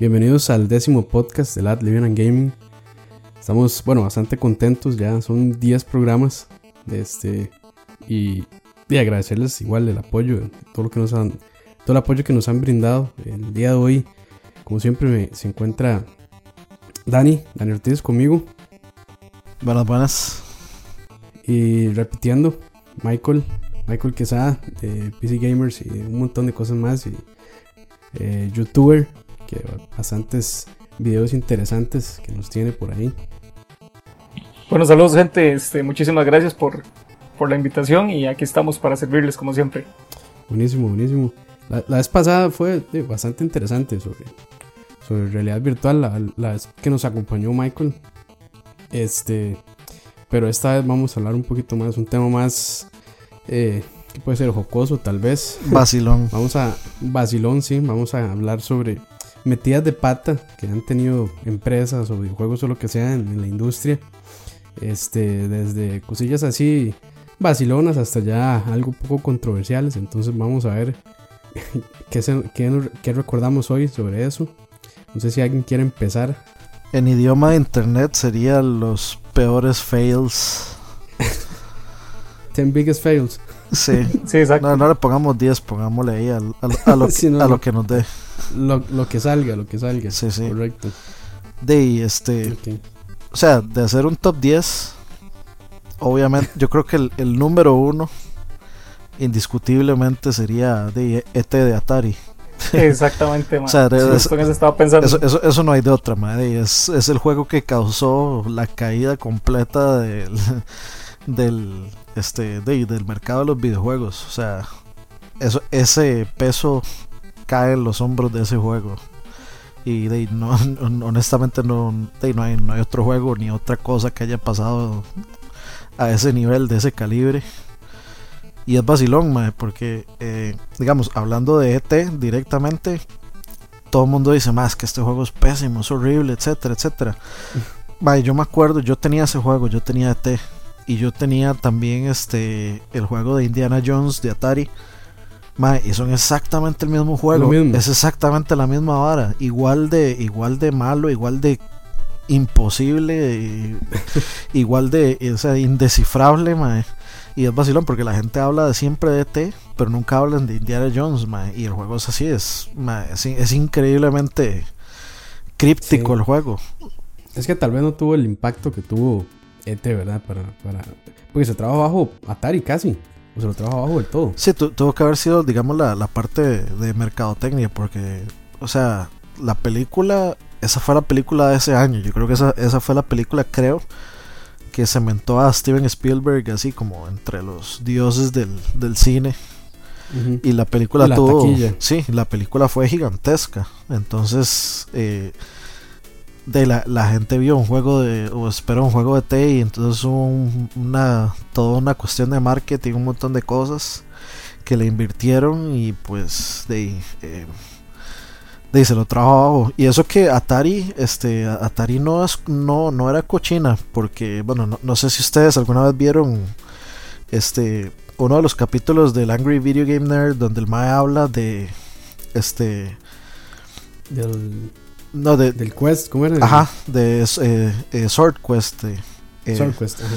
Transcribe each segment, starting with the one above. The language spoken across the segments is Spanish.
Bienvenidos al décimo podcast de Lad Living and Gaming. Estamos, bueno, bastante contentos, ya son 10 programas. Este, y, y agradecerles igual el apoyo, todo, lo que nos han, todo el apoyo que nos han brindado. El día de hoy, como siempre, me, se encuentra Dani, Dani Ortiz conmigo. Buenas, buenas. Y repitiendo, Michael, Michael Quesada de PC Gamers y un montón de cosas más. Y eh, youtuber, que bastantes videos interesantes que nos tiene por ahí. Bueno, saludos gente, este, muchísimas gracias por, por la invitación y aquí estamos para servirles como siempre. Buenísimo, buenísimo. La, la vez pasada fue eh, bastante interesante sobre, sobre realidad virtual, la, la vez que nos acompañó Michael. Este, pero esta vez vamos a hablar un poquito más, un tema más, eh, que puede ser jocoso tal vez. Vacilón. Vamos a, vacilón, sí, vamos a hablar sobre metidas de pata que han tenido empresas o videojuegos o lo que sea en, en la industria. Este, desde cosillas así vacilonas hasta ya algo poco controversiales. Entonces vamos a ver qué, se- qué- qué recordamos hoy sobre eso. No sé si alguien quiere empezar. En idioma de internet serían los peores fails. 10 biggest fails. Sí. Sí, exacto. No, no le pongamos 10, pongámosle ahí al- al- a, lo, Sí, no, a no. lo que nos dé. Lo, lo que salga, lo que salga. Sí, sí. Correcto. De este, o sea, de hacer un top 10, obviamente, yo creo que el, el número uno, indiscutiblemente, sería de ET de Atari. Exactamente, man. O sea, eso estaba pensando. Eso, eso, eso no hay de otra, madre. Es, es el juego que causó la caída completa del, del, este, de- del mercado de los videojuegos. O sea, eso, ese peso cae en los hombros de ese juego. Y de, no, honestamente no, de no, hay, no hay otro juego ni otra cosa que haya pasado a ese nivel, de ese calibre. Y es vacilón, mae, porque, eh, digamos, hablando de ET directamente, todo el mundo dice más que este juego es pésimo, es horrible, etcétera, etcétera. Mae, yo me acuerdo, yo tenía ese juego, yo tenía ET. Y yo tenía también este el juego de Indiana Jones de Atari. Mae, y son exactamente el mismo juego. Mismo. Es exactamente la misma vara. Igual de, igual de malo, igual de imposible, y- igual de o sea, indescifrable, mae. Y es vacilón porque la gente habla de siempre de ET, pero nunca hablan de Indiana Jones, mae. Y el juego es así, es, mae, es, es increíblemente críptico Sí. el juego. Es que tal vez no tuvo el impacto que tuvo ET, ¿verdad? Para, para... Porque se trabaja bajo Atari casi. O se lo trabaja bajo del todo. Sí, tu- tuvo que haber sido, digamos, la, la parte de, mercadotecnia, porque, o sea, la película, esa fue la película de ese año. Yo creo que esa, esa fue la película, creo, que cementó a Steven Spielberg así como entre los dioses del, del cine. Y la película Y la tuvo. taquilla. Sí, la película fue gigantesca. Entonces, eh, de la, la gente vio un juego de. o esperó un juego de T y entonces hubo un- una. toda una cuestión de marketing, un montón de cosas que le invirtieron y pues de. eh, de se lo trajo abajo. Y eso que Atari, este, Atari no, es, no, no era cochina, porque, bueno, no, no sé si ustedes alguna vez vieron este uno de los capítulos del Angry Video Game Nerd donde el Mae habla de este Del, no de del Quest, ¿cómo era? ajá de eh, eh, Sword Quest eh, eh, Sword Quest, ajá.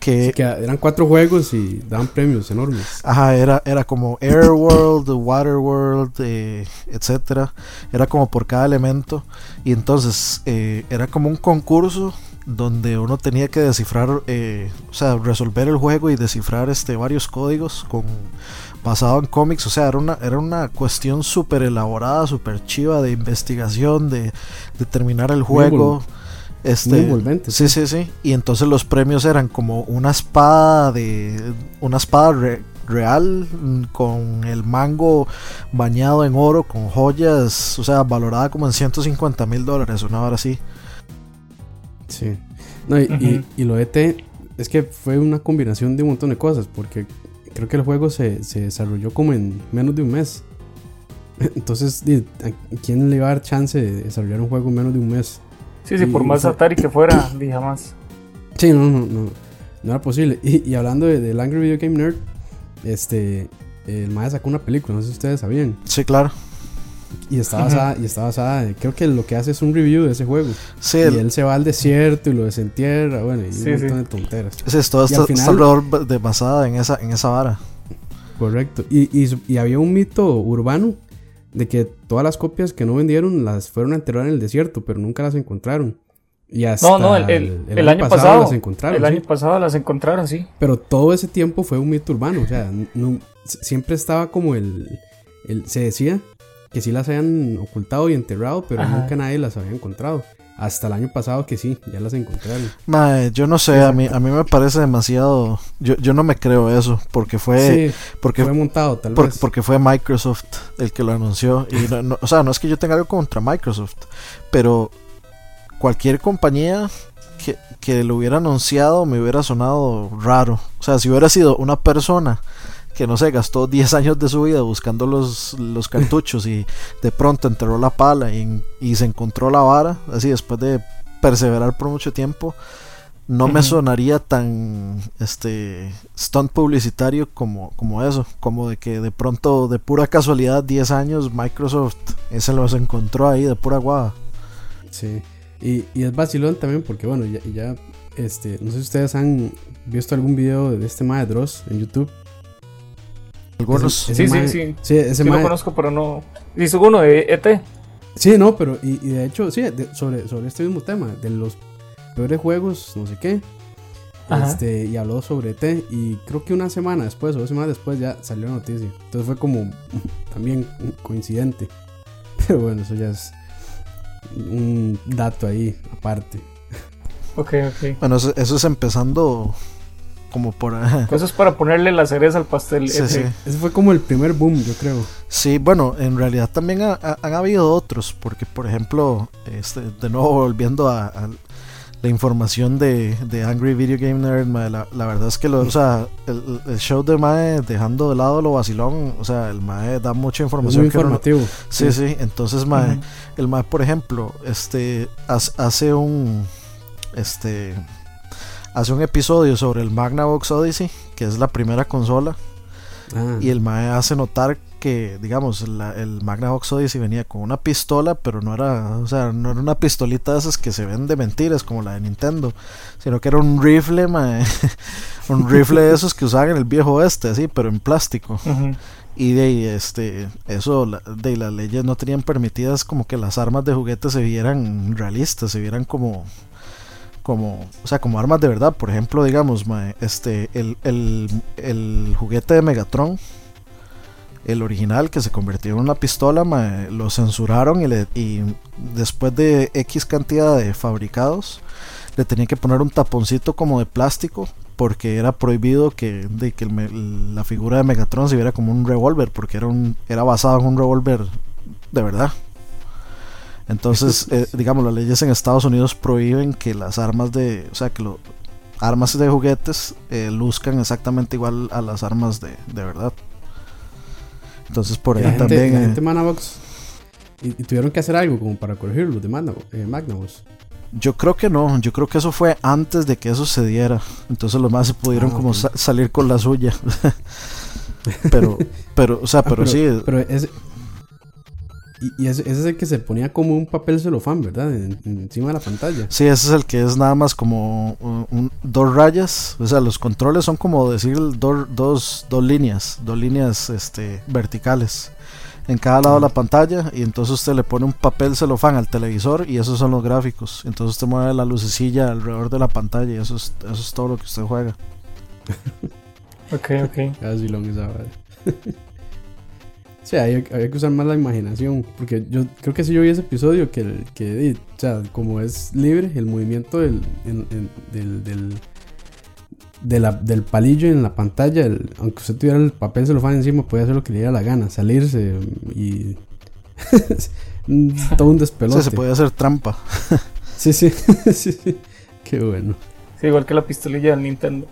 que Sí, que eran cuatro juegos y daban premios enormes. Ajá, era, era como Air World, Water World, eh, etcétera. Era como por cada elemento. Y entonces eh, era como un concurso donde uno tenía que descifrar, eh, o sea, resolver el juego y descifrar este varios códigos con basado en cómics. O sea, era una, era una cuestión súper elaborada, súper chiva de investigación, de, de terminar el juego. Muy Este, envolvente, Sí, sí, sí. Y entonces los premios eran como una espada de. Una espada re- real mm, con el mango bañado en oro, con joyas, o sea, valorada como en 150 mil dólares, una hora así. Sí. No, y, y- Ujú. y lo de ET es que fue una combinación de un montón de cosas, porque creo que el juego se, se desarrolló como en menos de un mes. Entonces, di, ¿a quién le iba a dar chance de desarrollar un juego en menos de un mes? Sí, sí, por más Atari que fuera, di jamás. Sí, no, no, no, no era posible. Y, y hablando de- del Angry Video Game Nerd, este, el Mae sacó una película, no sé si ustedes sabían. Sí, claro. Y está basada, y está basada, creo que lo que hace es un review de ese juego. Sí, y el- él se va al desierto y lo desentierra, bueno, y Sí, un montón sí. de tonteras. sí, es todo y está, al final- está alrededor de basada en esa, en esa vara. Correcto. Y, y, y había un mito urbano de que todas las copias que no vendieron las fueron a enterrar en el desierto, pero nunca las encontraron. Y hasta No, no, el, el- el año, pasado. las encontraron. el sí. año pasado las encontraron, sí. Pero todo ese tiempo fue un mito urbano. O sea, no- siempre estaba como el, el- Se decía que sí las habían ocultado y enterrado, pero Ajá. nunca nadie las había encontrado. Hasta el año pasado que sí, ya las encontraron. Mae, yo no sé, a mí, a mí me parece demasiado. Yo, yo no me creo eso, porque fue. sí, porque, fue montado tal por- vez. porque fue Microsoft el que lo anunció. Y no- no- o sea, no es que yo tenga algo contra Microsoft, pero cualquier compañía que, que lo hubiera anunciado me hubiera sonado raro. O sea, si hubiera sido una persona que no sé, gastó 10 años de su vida buscando los, los cartuchos y de pronto enterró la pala y, y se encontró la vara, así después de perseverar por mucho tiempo, no me sonaría tan este stunt publicitario como, como eso, como de que de pronto de pura casualidad 10 años Microsoft ese los encontró ahí de pura guada. Sí. Y, y es vacilón también porque, bueno, ya, ya, este, no sé si ustedes han visto algún video de este mae Dross en YouTube. Algunos Ese- ese Sí, sí, mae- sí. Sí, ese Sí lo conozco, pero no. Hizo uno de E ET. Sí, no, pero y, y de hecho, sí, de- sobre, sobre este mismo tema, de los peores juegos, no sé qué. Ajá. Este, y habló sobre T. Y creo que una semana después o dos semanas después ya salió la noticia. Entonces fue como también coincidente. Pero bueno, eso ya es un dato ahí aparte. Ok, ok. bueno, eso, eso es empezando como por Eso es para ponerle la cereza al pastel. sí, ET. sí. Ese fue como el primer boom, yo creo. Sí, bueno, en realidad también ha- ha- han habido otros, porque por ejemplo, este, de nuevo volviendo a, a la información de, de Angry Video Game Nerd, la, la verdad es que lo, o sea, el, el show de Mae, dejando de lado lo vacilón, o sea, el Mae da mucha Es información. muy que uno informativo. sí, sí, entonces Mae, el Mae, por ejemplo, este, hace- hace un, este, hace un episodio sobre el Magnavox Odyssey, que es la primera consola. Ah, Y el Mae hace notar que, digamos, la- el Magnavox Odyssey venía con una pistola, pero no era, o sea, no era una pistolita de esas que se ven de mentiras, como la de Nintendo, sino que era un rifle, mae, un rifle de esos que usaban en el viejo oeste, así, pero en plástico. Y de ahí, este, eso, la- de las leyes no tenían permitidas como que las armas de juguete se vieran realistas, se vieran como, como, o sea, como armas de verdad. Por ejemplo, digamos, este, el, el, el juguete de Megatron, el original que se convirtió en una pistola, mae, lo censuraron y, después de X cantidad de fabricados, le tenían que poner un taponcito como de plástico porque era prohibido que, de que la figura de Megatron se viera como un revólver porque era un era basado en un revólver de verdad entonces eh, digamos las leyes en Estados Unidos prohíben que las armas de o sea que los armas de juguetes eh, luzcan exactamente igual a las armas de, de verdad entonces por ahí la gente, también la eh, gente Magnavox, y, y tuvieron que hacer algo como para corregirlo de Magnavox. eh. Yo creo que no, yo creo que eso fue antes de que eso se diera. Entonces los más se pudieron Ah, como sa- salir con la suya. pero, pero, o sea, Ah, pero, sí, Pero ese, y, y ese, ese es el que se ponía como un papel celofán, ¿verdad? En- encima de la pantalla. sí, ese es el que es nada más como un- un- dos rayas. O sea, los controles son como decir dos, dos, dos líneas, dos líneas este, verticales en cada lado de la pantalla. Y entonces usted le pone un papel celofán al televisor y esos son los gráficos. Entonces usted mueve la lucecilla alrededor de la pantalla y eso es, eso es todo lo que usted juega. Ok, ok. Casi lo esa vara. Sí, había, había que usar más la imaginación. Porque yo creo que si yo vi ese episodio, que, el- que o sea, como es libre, el movimiento del, en- en- del, del, de la- del palillo en la pantalla, el- aunque usted tuviera el papel celofán encima, podía hacer lo que le diera la gana, salirse y. todo un despelote. Sí, se puede hacer trampa. Sí, sí, sí, sí. Qué bueno. Sí, igual que la pistolilla del Nintendo.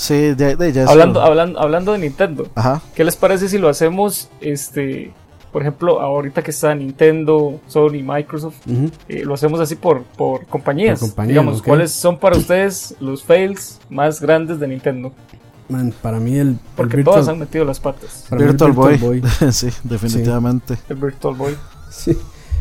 Sí, de, de ya Hablando, hablando, hablando de Nintendo, Ajá. ¿qué les parece si lo hacemos, este, por ejemplo, ahorita que está Nintendo, Sony, Microsoft, Ujú. eh, lo hacemos así por, por compañías? Por compañías, Digamos, ok. ¿cuáles son para ustedes los fails más grandes de Nintendo? Man, para mí el, el Porque Virtual, todas han metido las patas. para mí el Virtual Boy. Boy. sí, definitivamente. El Virtual Boy. Sí.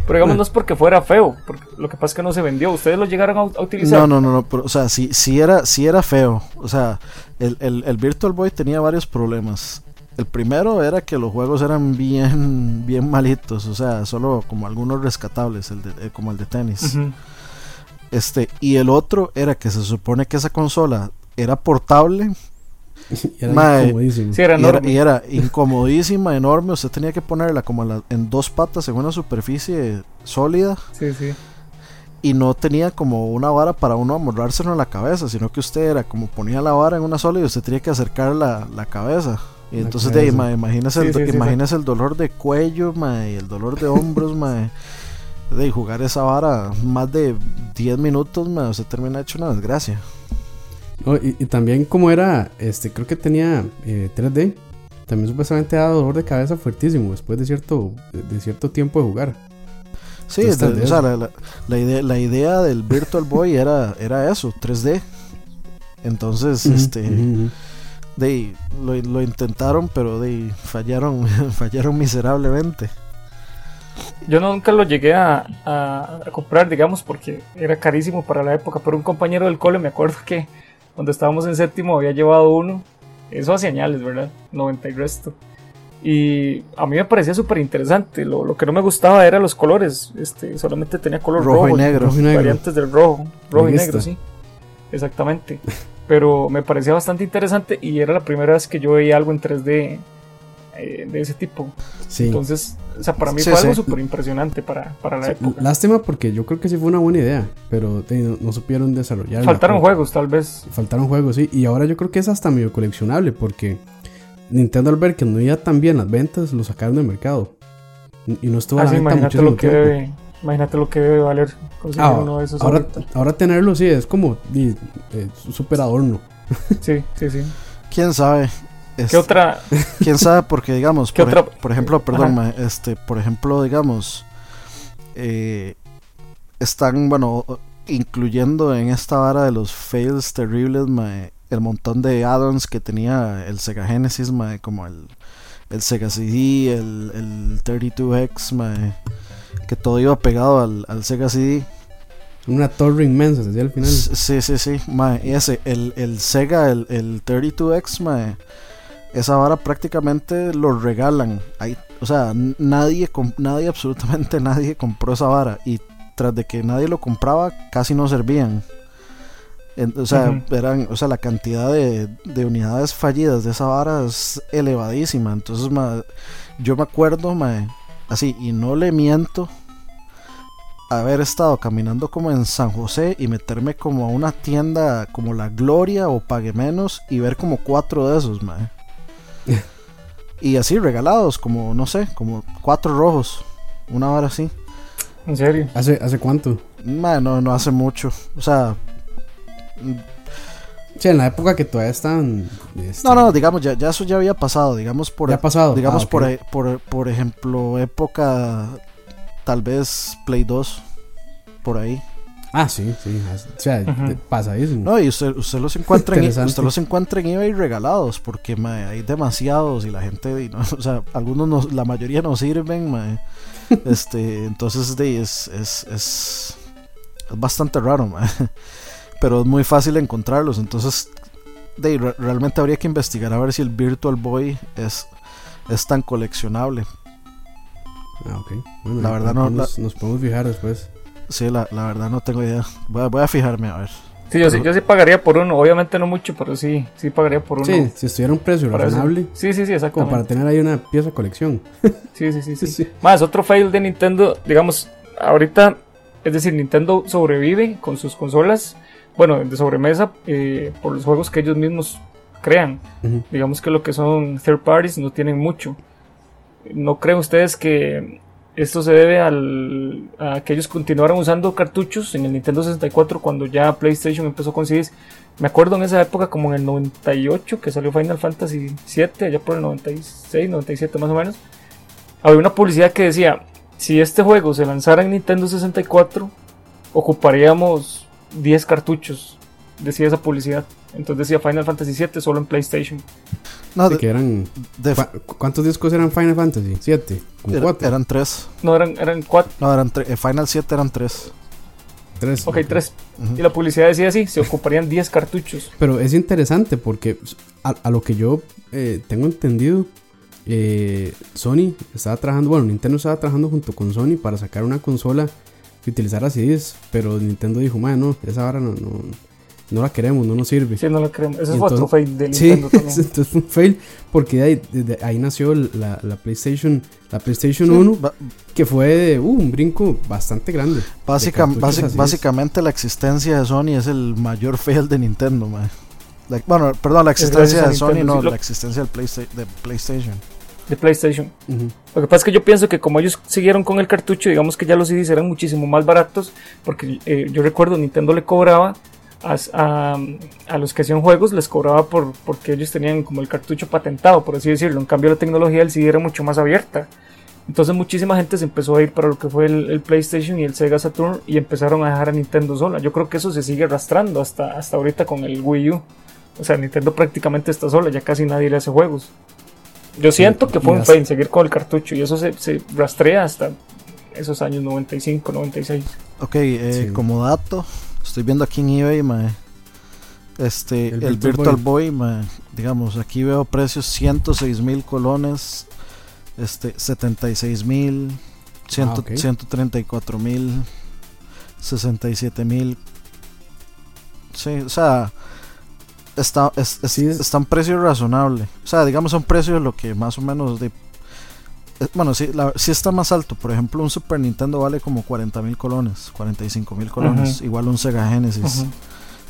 Pero digamos, no es porque fuera feo. Porque lo que pasa es que no se vendió. ¿Ustedes lo llegaron a, a utilizar? No, no, no, no, pero, o sea, sí, sí era, sí era feo. O sea, el, el, el Virtual Boy tenía varios problemas. El primero era que los juegos eran bien, bien malitos, o sea, solo como algunos rescatables, el de, eh, como el de tenis. Este, y el otro era que se supone que esa consola era portable Y era Mae, incomodísimo. Sí, era y era, enorme. y era incomodísima, enorme. Usted tenía que ponerla como en, la- en dos patas en una superficie sólida Sí, sí. Y no tenía como una vara para uno amorrárselo en la cabeza, sino que usted era como ponía la vara en una sola y usted tenía que acercar la, la cabeza. Y La entonces de ahí, cabeza. mae, imagínese, el, Sí, sí, sí, imagínese el dolor de cuello, mae, y el dolor de hombros, mae. De jugar esa vara más de 10 minutos, mae, usted termina hecho una desgracia. No, y, y también como era, este, creo que tenía eh, 3D, también supuestamente daba dolor de cabeza fuertísimo después de cierto, de, de cierto tiempo de jugar. Sí, de- o sea, la, la- la idea, la idea del Virtual Boy era, era eso, 3D. Entonces, este, de ahí, lo, lo intentaron, pero de ahí, fallaron, fallaron miserablemente. Yo nunca lo llegué a, a- a comprar, digamos, porque era carísimo para la época. Pero un compañero del cole, me acuerdo que cuando estábamos en séptimo había llevado uno. Eso hace años, ¿verdad? 90 y resto. Y a mí me parecía súper interesante. Lo, lo que no me gustaba eran los colores. Este, solamente tenía color Rojo rojo, y negro. Rojo y negro. variantes del rojo. Rojo y negro, sí. Exactamente. Pero me parecía bastante interesante y era la primera vez que yo veía algo en 3D eh, de ese tipo. Sí. Entonces, o sea, para mí Sí, fue algo súper impresionante para, para la Sí, época. Lástima porque yo creo que sí fue una buena idea, pero no, no supieron desarrollarla. Faltaron juegos, tal vez. Faltaron juegos, sí. Y ahora yo creo que es hasta medio coleccionable porque Nintendo al ver que no iba tan bien las ventas, lo sacaron del mercado. Y no estuvo a la Así, venta imagínate lo, que tiempo. debe, imagínate lo que debe valer conseguir Ah, uno de esos ahora, tenerlo sí es como di, eh, súper adorno. Sí, sí, sí. ¿Quién sabe? ¿Qué Este, otra? ¿Quién sabe? Porque, digamos, ¿Qué por, otra? por ejemplo, perdón, Ajá. ma, este, por ejemplo, digamos, eh, están, bueno, incluyendo en esta vara de los fails terribles, ma, el montón de add-ons que tenía el Sega Genesis, ma, como el, el Sega CD, el, el 32X, ma, que todo iba pegado al, al Sega CD. Una torre inmensa, se decía al final. Sí, sí, sí. Mae, y ese, el, el Sega, el, el 32X, mae, esa vara prácticamente lo regalan. Ahí, o sea, nadie, nadie, absolutamente nadie compró esa vara. Y tras de que nadie lo compraba, casi no servían. En- o sea, eran, o sea, la cantidad de, de unidades fallidas de esa vara es elevadísima. Entonces, mae, yo me acuerdo, mae, así, y no le miento, haber estado caminando como en San José y meterme como a una tienda como La Gloria o Pague Menos y ver como cuatro de esos, mae. y así regalados, como no sé, como cuatro rojos, una vara así. En serio. ¿Hace, ¿Hace cuánto? No, no hace mucho. O sea, Sí, en la época que todavía estaban. este, no, no, digamos, ya, ya eso ya había pasado, digamos por, Ya ha pasado. digamos Ah, por, e- por, por ejemplo, época tal vez Play 2, por ahí. Ah, sí, sí. O sea, de- pasadísimo. No, y usted, usted los encuentra en, usted los encuentra en eBay regalados porque mae, hay demasiados y la gente, y no, o sea, algunos no, la mayoría no sirven, mae. este, entonces de, es, es, es, es bastante raro, mae. Pero es muy fácil encontrarlos, entonces de, re- realmente habría que investigar a ver si el Virtual Boy es, es tan coleccionable. Ah, ok. Bueno, La verdad no- Nos, nos podemos fijar después. Sí, la, la verdad no tengo idea. Voy a, voy a fijarme a ver. Sí, yo, sí, yo sí pagaría por uno. Obviamente no mucho, pero sí, sí pagaría por uno. Sí, si estuviera un precio razonable, Sí, sí, sí, como exactamente. para tener ahí una pieza de colección. Sí, sí, sí, sí. Sí. Más, otro fail de Nintendo, digamos, ahorita, es decir, Nintendo sobrevive con sus consolas, bueno, de sobremesa, eh, por los juegos que ellos mismos crean. Ujú. Digamos que lo que son third parties no tienen mucho. ¿No creen ustedes que esto se debe al, a que ellos continuaron usando cartuchos en el Nintendo 64 cuando ya PlayStation empezó con CDs? Me acuerdo en esa época, como en el 98, que salió Final Fantasy VII, allá por el 96, 97 más o menos. Había una publicidad que decía, si este juego se lanzara en Nintendo 64, ocuparíamos 10 cartuchos decía esa publicidad. Entonces decía Final Fantasy VII solo en PlayStation. No, de, que eran, ¿Cuántos discos eran Final Fantasy? ¿Siete? Era, cuatro? Eran tres. No, eran, eran cuatro. No, eran eh, Final 7 eran tres. Tres. Ok, tres. Y la publicidad decía así, se ocuparían 10 cartuchos. Pero es interesante porque a, lo que yo eh, tengo entendido, eh, Sony estaba trabajando, bueno, Nintendo estaba trabajando junto con Sony para sacar una consola que utilizara CDs, pero Nintendo dijo, bueno, esa vara no, no, no, la queremos, no nos sirve. Sí, no la queremos. Ese fue otro fail de Nintendo sí, entonces fue un fail porque ahí, ahí nació la, la, PlayStation, la PlayStation 1, que fue uh, un brinco bastante grande. básicamente la existencia de Sony es el mayor fail de Nintendo, bueno, perdón, la existencia de Sony, no, la existencia del de PlayStation de PlayStation. Lo que pasa es que yo pienso que como ellos siguieron con el cartucho, digamos que ya los CDs eran muchísimo más baratos, porque eh, yo recuerdo Nintendo le cobraba a, a, los que hacían juegos, les cobraba por, porque ellos tenían como el cartucho patentado, por así decirlo. En cambio la tecnología del CD era mucho más abierta. Entonces muchísima gente se empezó a ir para lo que fue el, PlayStation y el Sega Saturn y empezaron a dejar a Nintendo sola. Yo creo que eso se sigue arrastrando hasta, hasta ahorita con el Wii U. O sea, Nintendo prácticamente está sola, ya casi nadie le hace juegos. Yo siento que fue un fail seguir con el cartucho y eso se, rastrea hasta esos años 95, 96. Ok, eh, como dato, estoy viendo aquí en eBay, este, el, Virtual, Boy, digamos, aquí veo precios 106 mil colones, este, 76 mil, 134 ah, mil, 67 mil. Sí, o sea, está, es, está un precio razonable. O sea, digamos, un precio de lo que más o menos de. Eh, bueno, sí, la, sí está más alto. Por ejemplo, un Super Nintendo vale como 40 mil colones, 45 mil colones. Igual un Sega Genesis.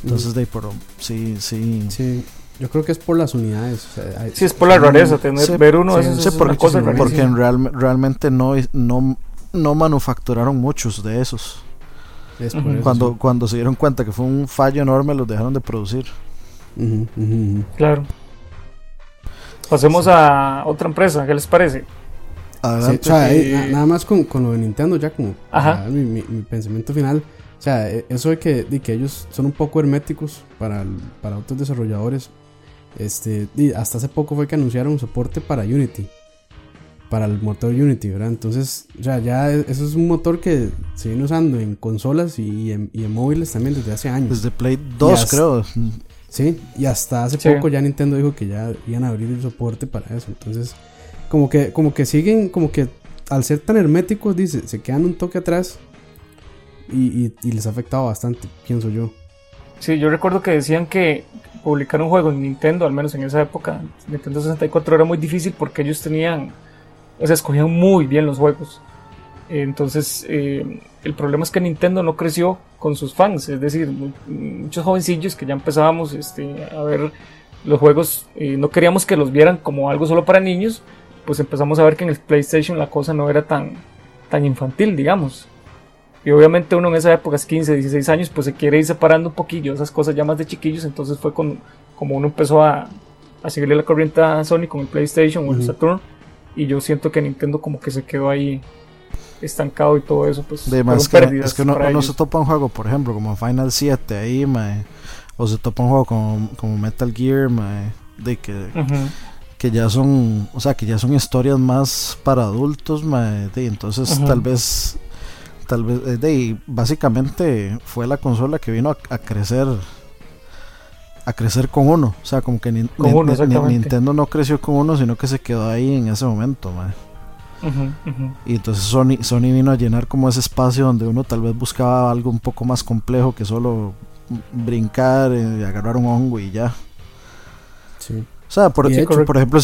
Entonces, de pero sí, sí. Sí. Yo creo que es por las unidades. O sí, es por la rareza. Tener, ver uno de esos porque, porque real, realmente no, no, no manufacturaron muchos de esos. cuando, cuando se dieron cuenta que fue un fallo enorme, los dejaron de producir. Claro. Pasemos a otra empresa, ¿qué les parece? nada más con, lo de Nintendo, ya como mi, pensamiento final. O sea, e, eso de que, de que ellos son un poco herméticos para, para otros desarrolladores. Este, hasta hace poco fue que anunciaron soporte para Unity. Para el motor Unity, ¿verdad? Entonces, ya, ya e, eso es un motor que se viene usando en consolas y, en, móviles también desde hace años. Desde Play 2, creo. Sí, y hasta hace poco ya Nintendo dijo que ya iban a abrir el soporte para eso. Entonces, como que, como que siguen, como que al ser tan herméticos, dice, se quedan un toque atrás y, les ha afectado bastante, pienso yo. Sí, yo recuerdo que decían que publicar un juego en Nintendo, al menos en esa época, Nintendo 64 era muy difícil porque ellos tenían, o sea, escogían muy bien los juegos. Entonces, eh, el problema es que Nintendo no creció con sus fans, es decir, muchos jovencillos que ya empezábamos este, a ver los juegos, eh, no queríamos que los vieran como algo solo para niños, pues empezamos a ver que en el PlayStation la cosa no era tan, tan infantil, digamos. Y obviamente uno en esa época, es 15, 16 años, pues se quiere ir separando un poquillo esas cosas ya más de chiquillos, entonces fue con, como uno empezó a, a seguirle la corriente a Sony con el PlayStation o el Saturn, y yo siento que Nintendo como que se quedó ahí estancado y todo eso, pues de más que, es que uno, se topa un juego, por ejemplo, como Final 7 ahí, o se topa un juego como, como Metal Gear, de que, que ya son, o sea, que ya son historias más para adultos, de, entonces tal vez, tal vez, eh, de, básicamente fue la consola que vino a, crecer a crecer con uno. O sea, como que Nintendo no creció con uno, sino que se quedó ahí en ese momento. Y entonces Sony, Sony vino a llenar como ese espacio donde uno tal vez buscaba algo un poco más complejo que solo brincar y agarrar un hongo y ya. O sea, por, por ejemplo,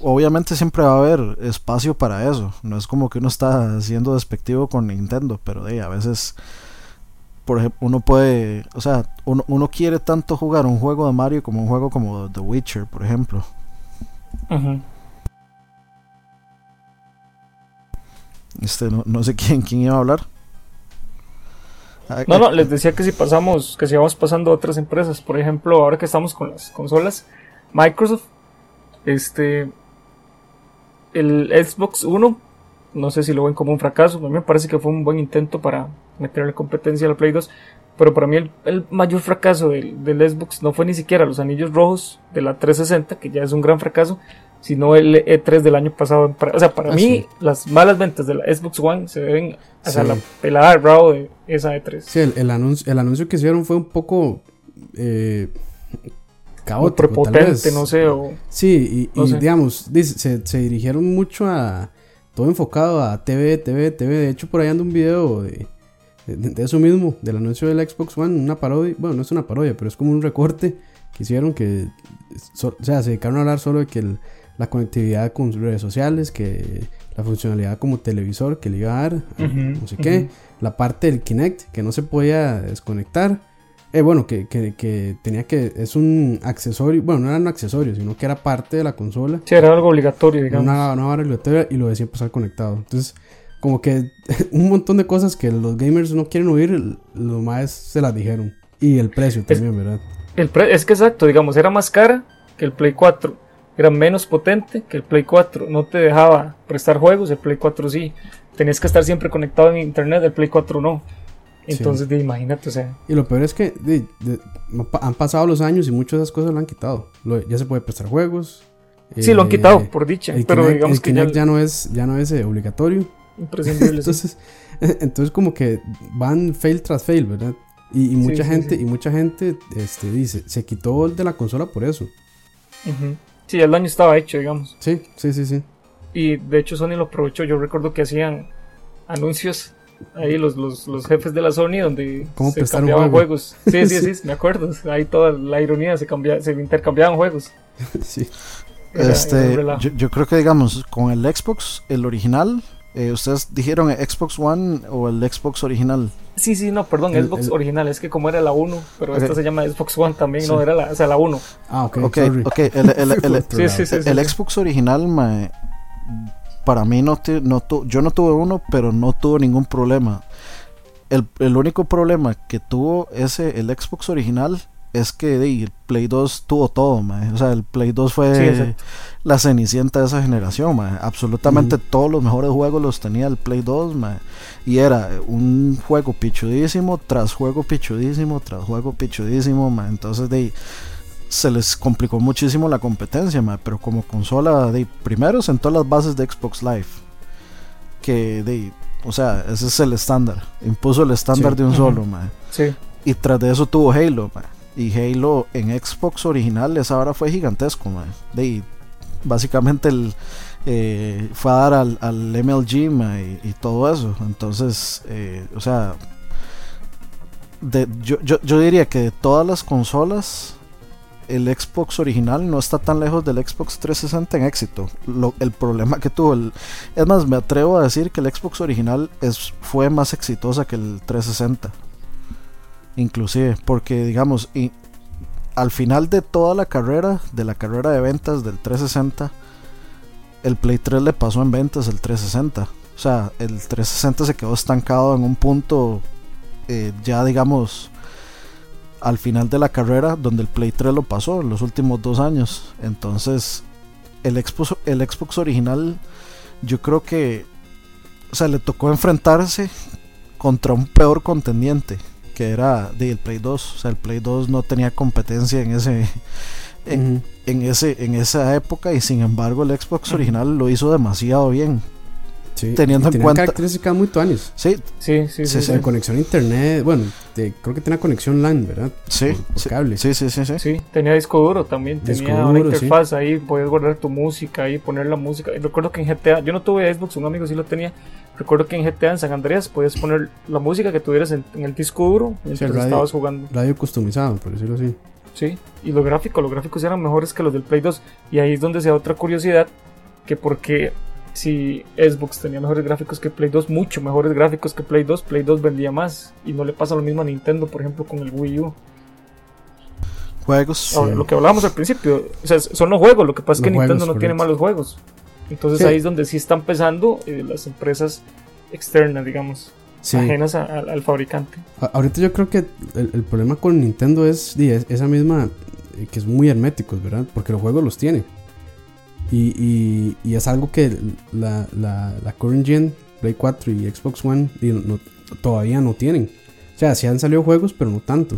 obviamente siempre va a haber espacio para eso. No es como que uno está siendo despectivo con Nintendo, pero a veces, por ejemplo, uno puede, o sea, uno, uno, quiere tanto jugar un juego de Mario como un juego como The Witcher, por ejemplo. Este, no, sé quién, quién iba a hablar. No, no, les decía que si pasamos, que si vamos pasando a otras empresas, por ejemplo, ahora que estamos con las consolas, Microsoft, este, el Xbox One, no sé si lo ven como un fracaso, a mí me parece que fue un buen intento para meterle competencia a la Play 2, Pero para mí el, el mayor fracaso del, del, Xbox no fue ni siquiera los anillos rojos de la 360, que ya es un gran fracaso, sino el E3 del año pasado. O sea, para Ah, mí sí. las malas ventas de la Xbox One se deben a Sí. la pelada de rabo de esa E E3. Sí, el, el anuncio, el anuncio que hicieron fue un poco eh, Muy caótico. tal prepotente, vez. no sé, o Sí, y, No y, sé. digamos, dice- se, se dirigieron mucho a todo enfocado a TV, TV, TV. De hecho, por ahí anda un video de, de, de eso mismo, del anuncio del Xbox One, una parodia. Bueno, no es una parodia, pero es como un recorte que hicieron que, so- o sea, se dedicaron a hablar solo de que el- la conectividad con redes sociales, que la funcionalidad como televisor que le iba a dar, Ujú, no sé qué, ujú. la parte del Kinect que no se podía desconectar. Eh, bueno, que, que, que tenía que. Es un accesorio. Bueno, no era un accesorio, sino que era parte de la consola. sí, era algo obligatorio, digamos. Una, una obligatoria y lo de siempre estar conectado. Entonces, como que un montón de cosas que los gamers no quieren oír, los más se las dijeron. Y el precio también, ¿verdad? El pre- es que exacto, digamos, era más cara que el Play 4. Era menos potente que el Play 4. No te dejaba prestar juegos, el Play 4 sí. Tenías que estar siempre conectado en internet, el Play 4 no. Entonces, di, imagínate, o sea, Y lo peor es que de- de- han pasado los años y muchas de esas cosas lo han quitado. Lo- ya se puede prestar juegos. sí lo han eh, quitado, por dicha. el Pero Kinect- digamos el que ya, Kinect ya no es, ya no es eh, obligatorio. imprescindible. sí. entonces, entonces como que van fail tras fail, ¿verdad? Y, y mucha sí, gente, sí. y mucha gente este, dice, se quitó el de la consola por eso. Ujú. Sí, el daño estaba hecho, digamos. Sí, sí, sí, sí. Y de hecho Sony lo aprovechó. Yo recuerdo que hacían anuncios ahí los, los, los jefes de la Sony donde ¿Cómo se cambiaban juego? juegos. Sí, sí, Sí. sí, me acuerdo. Ahí toda la ironía se cambia, se intercambiaban juegos. sí. Era- Este, yo creo que digamos, con el Xbox, el original, eh, ustedes dijeron Xbox One o el Xbox original. Sí, sí, no, perdón, El- Xbox el- original, es que como era la 1, pero esta se llama Xbox One también, Sí. no, era la, o sea, la 1. Ah, ok, Ok, sorry. ok, el, el- Sí, sí, Xbox original, para mí no, te- no tu- yo no tuve uno, pero no tuvo ningún problema. El, el único problema que tuvo ese, el Xbox original, es que el Play 2 tuvo todo, mae. O sea, el Play 2 fue Sí, la cenicienta de esa generación, mae. Absolutamente todos los mejores juegos los tenía el Play 2, mae. Y era un juego pichudísimo, tras juego pichudísimo, tras juego pichudísimo, mae. Entonces, de se les complicó muchísimo la competencia, mae. Pero como consola, de primero sentó las bases de Xbox Live. Que, de o sea, ese es el estándar. Impuso el estándar Sí. de un solo, mae. Sí, Y tras de eso tuvo Halo, mae. Y Halo en Xbox original esa hora fue gigantesco, ahí, básicamente el, eh, fue a dar al, MLG y, todo eso. Entonces, eh, o sea, yo, yo, yo diría que de todas las consolas, el Xbox original no está tan lejos del Xbox 360 en éxito. El problema que tuvo, es más, me atrevo a decir que el Xbox original es, fue más exitosa que el 360 inclusive porque digamos y al final de toda la carrera de la carrera de ventas del 360 el Play 3 le pasó en ventas el 360 o sea el 360 se quedó estancado en un punto eh, ya digamos al final de la carrera donde el Play 3 lo pasó en los últimos dos años. Entonces el Xbox, el Xbox original yo creo que o sea le tocó enfrentarse contra un peor contendiente que era del Play 2. O sea, el Play 2 no tenía competencia en ese en, en ese en esa época y sin embargo el Xbox original lo hizo demasiado bien. Sí, teniendo en tenía cuenta- características muy tuanis. Sí, sí, sí, sí. Sí, sí. De conexión a internet, bueno, de- creo que tenía conexión LAN, ¿verdad? sí, Por- cable. sí, sí, sí, sí. Sí, tenía disco duro también, Disco tenía una duro, interfaz ahí, podías guardar tu música ahí, poner la música. Y Recuerdo que en GTA, yo no tuve Xbox, un amigo sí lo tenía. Recuerdo que en GTA en San Andreas podías poner la música que tuvieras en, en el disco duro mientras radio. estabas jugando. Radio customizado, por decirlo así. Sí, y los gráficos, los gráficos eran mejores que los del Play 2. Y ahí es donde se da otra curiosidad, que porque si Xbox tenía mejores gráficos que Play 2, mucho mejores gráficos que Play 2, Play 2 vendía más. Y no le pasa lo mismo a Nintendo, por ejemplo, con el Wii U. Juegos. Ahora, lo que hablábamos al principio, o sea, son los juegos, lo que pasa es que Nintendo no tiene malos juegos. Entonces Sí. ahí es donde sí están pesando eh, las empresas externas, digamos, Sí. ajenas a- a- al fabricante. A- Ahorita yo creo que el, el problema con Nintendo es, es- esa misma, eh, que es muy herméticos, ¿verdad? Porque los juegos los tiene. Y, y- y es algo que la, la, la current gen, Play 4 y Xbox One, no- todavía no tienen. O sea, sí han salido juegos, pero no tanto.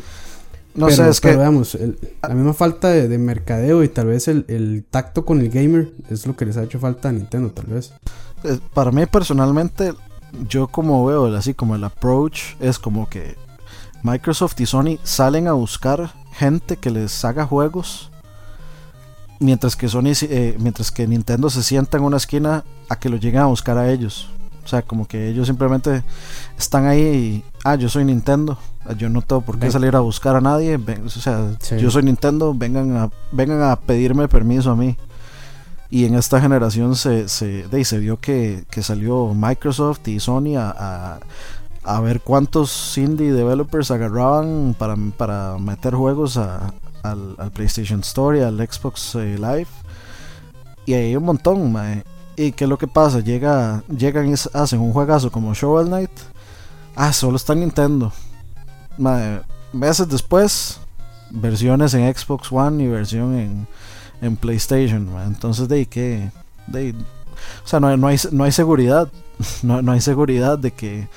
No pero, sé, es pero que veamos, el- la misma falta de, de mercadeo y tal vez el, el tacto con el gamer es lo que les ha hecho falta a Nintendo, tal vez. eh, para mí personalmente, yo como veo así como el approach es como que Microsoft y Sony salen a buscar gente que les haga juegos. Mientras que Sony, eh, mientras que Nintendo se sienta en una esquina a que lo lleguen a buscar a ellos. O sea, como que ellos simplemente están ahí y, ah, yo soy Nintendo, yo no tengo por qué Ven. salir a buscar a nadie, ven- o sea, Sí. yo soy Nintendo, vengan a, vengan a pedirme permiso a mí. Y en esta generación se, se, de se vio que, que salió Microsoft y Sony a, a, a ver cuántos indie developers agarraban para, para meter juegos a- al, PlayStation Store al Xbox eh, Live. Y hay un montón. ¿Y qué es lo que pasa? Llega, llegan y hacen un juegazo como Shovel Knight. Ah, solo está en Nintendo. Meses después, versiones en Xbox One y versión en, en PlayStation. Entonces, de ahí que. De o sea, no, no, hay, no hay seguridad. No, no hay seguridad de que,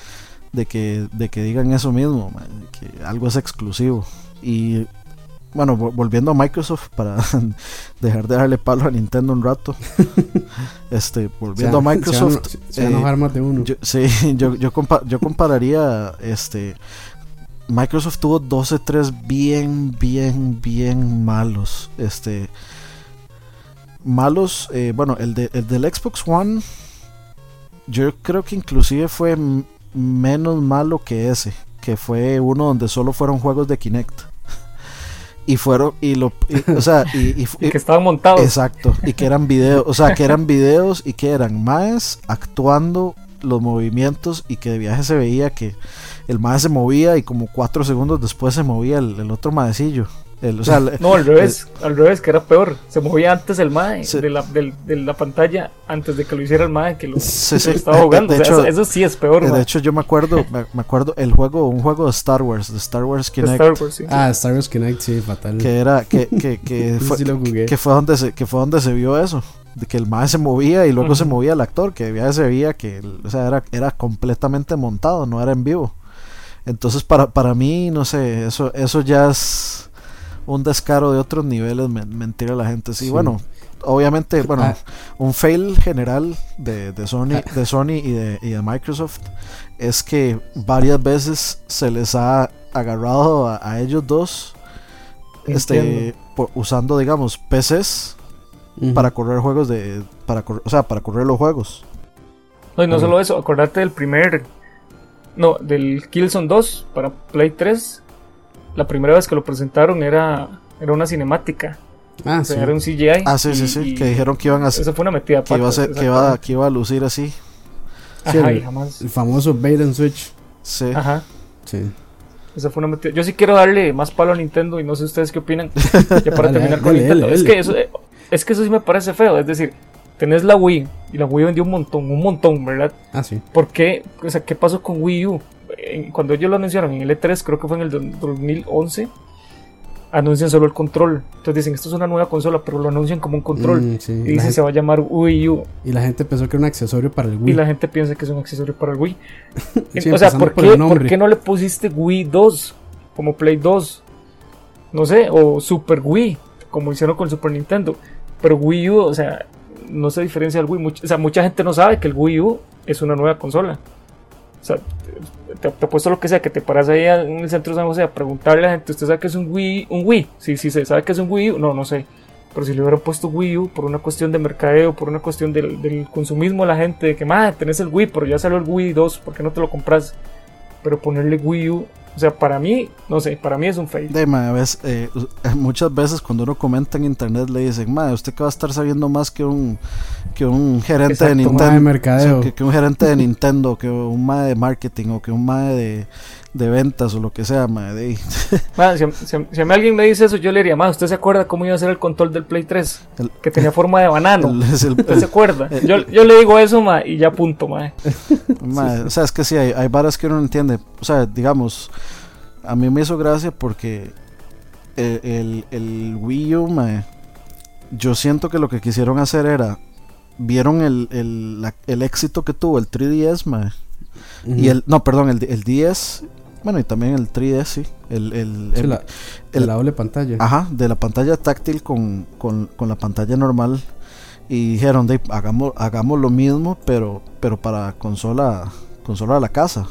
de que, de que digan eso mismo, que algo es exclusivo. Y bueno, vo- volviendo a Microsoft para dejar de darle palo a Nintendo un rato. este, volviendo a Microsoft. Se, se eh, enojar más de uno. yo, sí, yo, yo, compa- yo compararía este Microsoft tuvo 12-3 bien, bien, bien malos. Este malos, eh, bueno, el, de, el del Xbox One yo creo que inclusive fue menos malo que ese, que fue uno donde solo fueron juegos de Kinect. Y fueron, y lo, y- o sea, y, y- Y que estaban montados. Exacto, y que eran videos, o sea, que eran videos y que eran más actuando los movimientos y que de viaje se veía que el mae se movía y como cuatro segundos después se movía el, el otro maecillo. El, o sea, el- No, al revés, al revés, que era peor. Se movía antes el MAE Sí. de, la, del- de la pantalla antes de que lo hiciera el MAE que lo, Sí, que sí. lo estaba De- jugando. de O sea, hecho- eso, eso sí es peor, de mae. hecho yo me acuerdo, me, acuerdo el juego, un juego de Star Wars, de Star Wars De Kinect, Star Wars, sí. Ah, Star Wars Kinect, sí, fatal. que era, que, que, que fue, sí lo jugué. que fue donde se, que fue donde se vio eso. De que el mae se movía y luego se movía el actor, que de viaje se veía que o sea, era, era completamente montado, no era en vivo. Entonces para, para mí, no sé, eso, eso ya es un descaro de otros niveles, men- mentir a la gente. Sí, Sí. bueno, obviamente, bueno, Ah. un fail general de, de Sony, de Sony y de, y de Microsoft es que varias veces se les ha agarrado a, a ellos dos este, por- usando, digamos, PCs para correr juegos de. Para correr, o sea, para correr los juegos. No, y no solo eso, acordate del primer. No, del Killzone 2 para Play 3. La primera vez que lo presentaron era, era una cinemática. Ah, O sí. era un CGI. Ah, sí, sí, sí. que dijeron que iban a Eso fue una metida que iba a, ser- que iba, que iba a lucir así. Sí, Ajá, el- jamás. El famoso bait and switch. Sí. Ajá. Sí. Esa fue una metida. Yo sí quiero darle más palo a Nintendo y no sé ustedes qué opinan. Ya para Dale, terminar con dale, Nintendo. dale, Es, que eso, eh, es que eso sí me parece feo. Es decir, tenés la Wii y la Wii vendió un montón, un montón, ¿verdad? Ah, sí. ¿Por qué? O sea, ¿qué pasó con Wii U? Cuando ellos lo anunciaron en el E3, creo que fue en el do- 2011, anuncian solo el control. Entonces dicen, esto es una nueva consola, pero lo anuncian como un control. Mm, sí. Y dicen, gente- se va a llamar Wii U. y la gente pensó que era un accesorio para el Wii. Y la gente piensa que es un accesorio para el Wii. Sí, o sea, ¿por por qué. ¿por qué no le pusiste Wii 2 como Play 2? No sé, o Super Wii, como hicieron con el Super Nintendo. Pero Wii U, o sea, no se diferencia del Wii. Much- o sea, mucha gente no sabe que el Wii U es una nueva consola. O sea, te, te apuesto lo que sea, que te paras ahí en el centro de San José a preguntarle a la gente, ¿usted sabe que es un Wii? Un Wii. Sí, sí, se sabe que es un Wii. No, no sé. Pero si le hubieran puesto Wii U por una cuestión de mercadeo, por una cuestión del, del consumismo de la gente, de que, más tenés el Wii, pero ya salió el Wii 2, ¿por qué no te lo compras? Pero ponerle Wii U, o sea, para mí, no sé, para mí es un fail. De, ma, ves, eh, muchas veces cuando uno comenta en internet le dicen, ma, usted que va a estar sabiendo más que un que un gerente Exacto, de Tema de Nintendo, mercadeo. que, que un gerente de Nintendo, que un ma de marketing o que un ma de, de ventas o lo que sea, ma, de, Ma, si, a- si si a mí alguien me dice eso, yo le diría, más ¿usted se acuerda cómo iba a ser el control del Play 3? El- que tenía forma de banano. el- es el- ¿Usted se acuerda? el- Yo, yo le digo eso, ma, y ya punto, ma. Ma, O sea, es que sí, hay, hay varas que uno no entiende. O sea, digamos, a mí me hizo gracia porque el, el, el Wii U, ma, yo siento que lo que quisieron hacer era, vieron el, el, la- el éxito que tuvo el 3DS, ma, y el, no, perdón, el, el 10, bueno, y también el 3DS, sí. El, el, Sí, el- la, el- la doble pantalla. Ajá, de la pantalla táctil con, con, con la pantalla normal. Y dijeron, de, hagamos, hagamos lo mismo, pero, pero para consola, consola de la casa.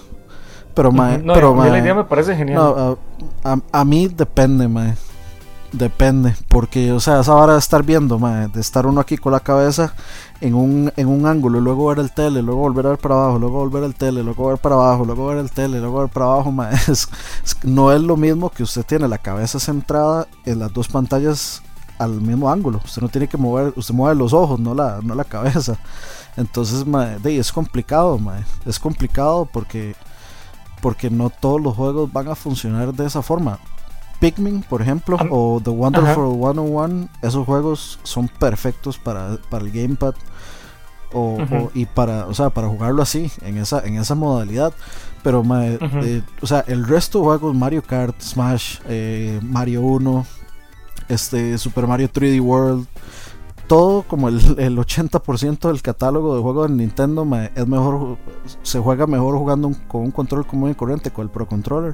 Pero, mae. No, pero, a mí la idea me parece genial. no, a, a- a mí depende, mae. Depende, porque, o sea, esa vara de estar viendo, mae, de estar uno aquí con la cabeza en un, en un ángulo, luego ver el tele, luego volver a ver para abajo, luego volver al tele, luego ver para abajo, luego ver el tele, luego ver para abajo, es- no es lo mismo que usted tiene la cabeza centrada en las dos pantallas al mismo ángulo. Usted no tiene que mover, usted mueve los ojos, no la, no la cabeza. Entonces, ahí es complicado, mae. Es complicado porque porque no todos los juegos van a funcionar de esa forma. Pikmin, por ejemplo, o The Wonderful 101, esos juegos son perfectos para, para el gamepad o, y para, o sea, para jugarlo así, en esa, en esa modalidad. Pero, Ujú. eh, o sea, el resto de juegos, Mario Kart, Smash, eh, Mario 1, este, Super Mario 3D World, todo como el, el 80% del catálogo de juegos de Nintendo es mejor se juega mejor jugando un- con un control común y corriente con el Pro Controller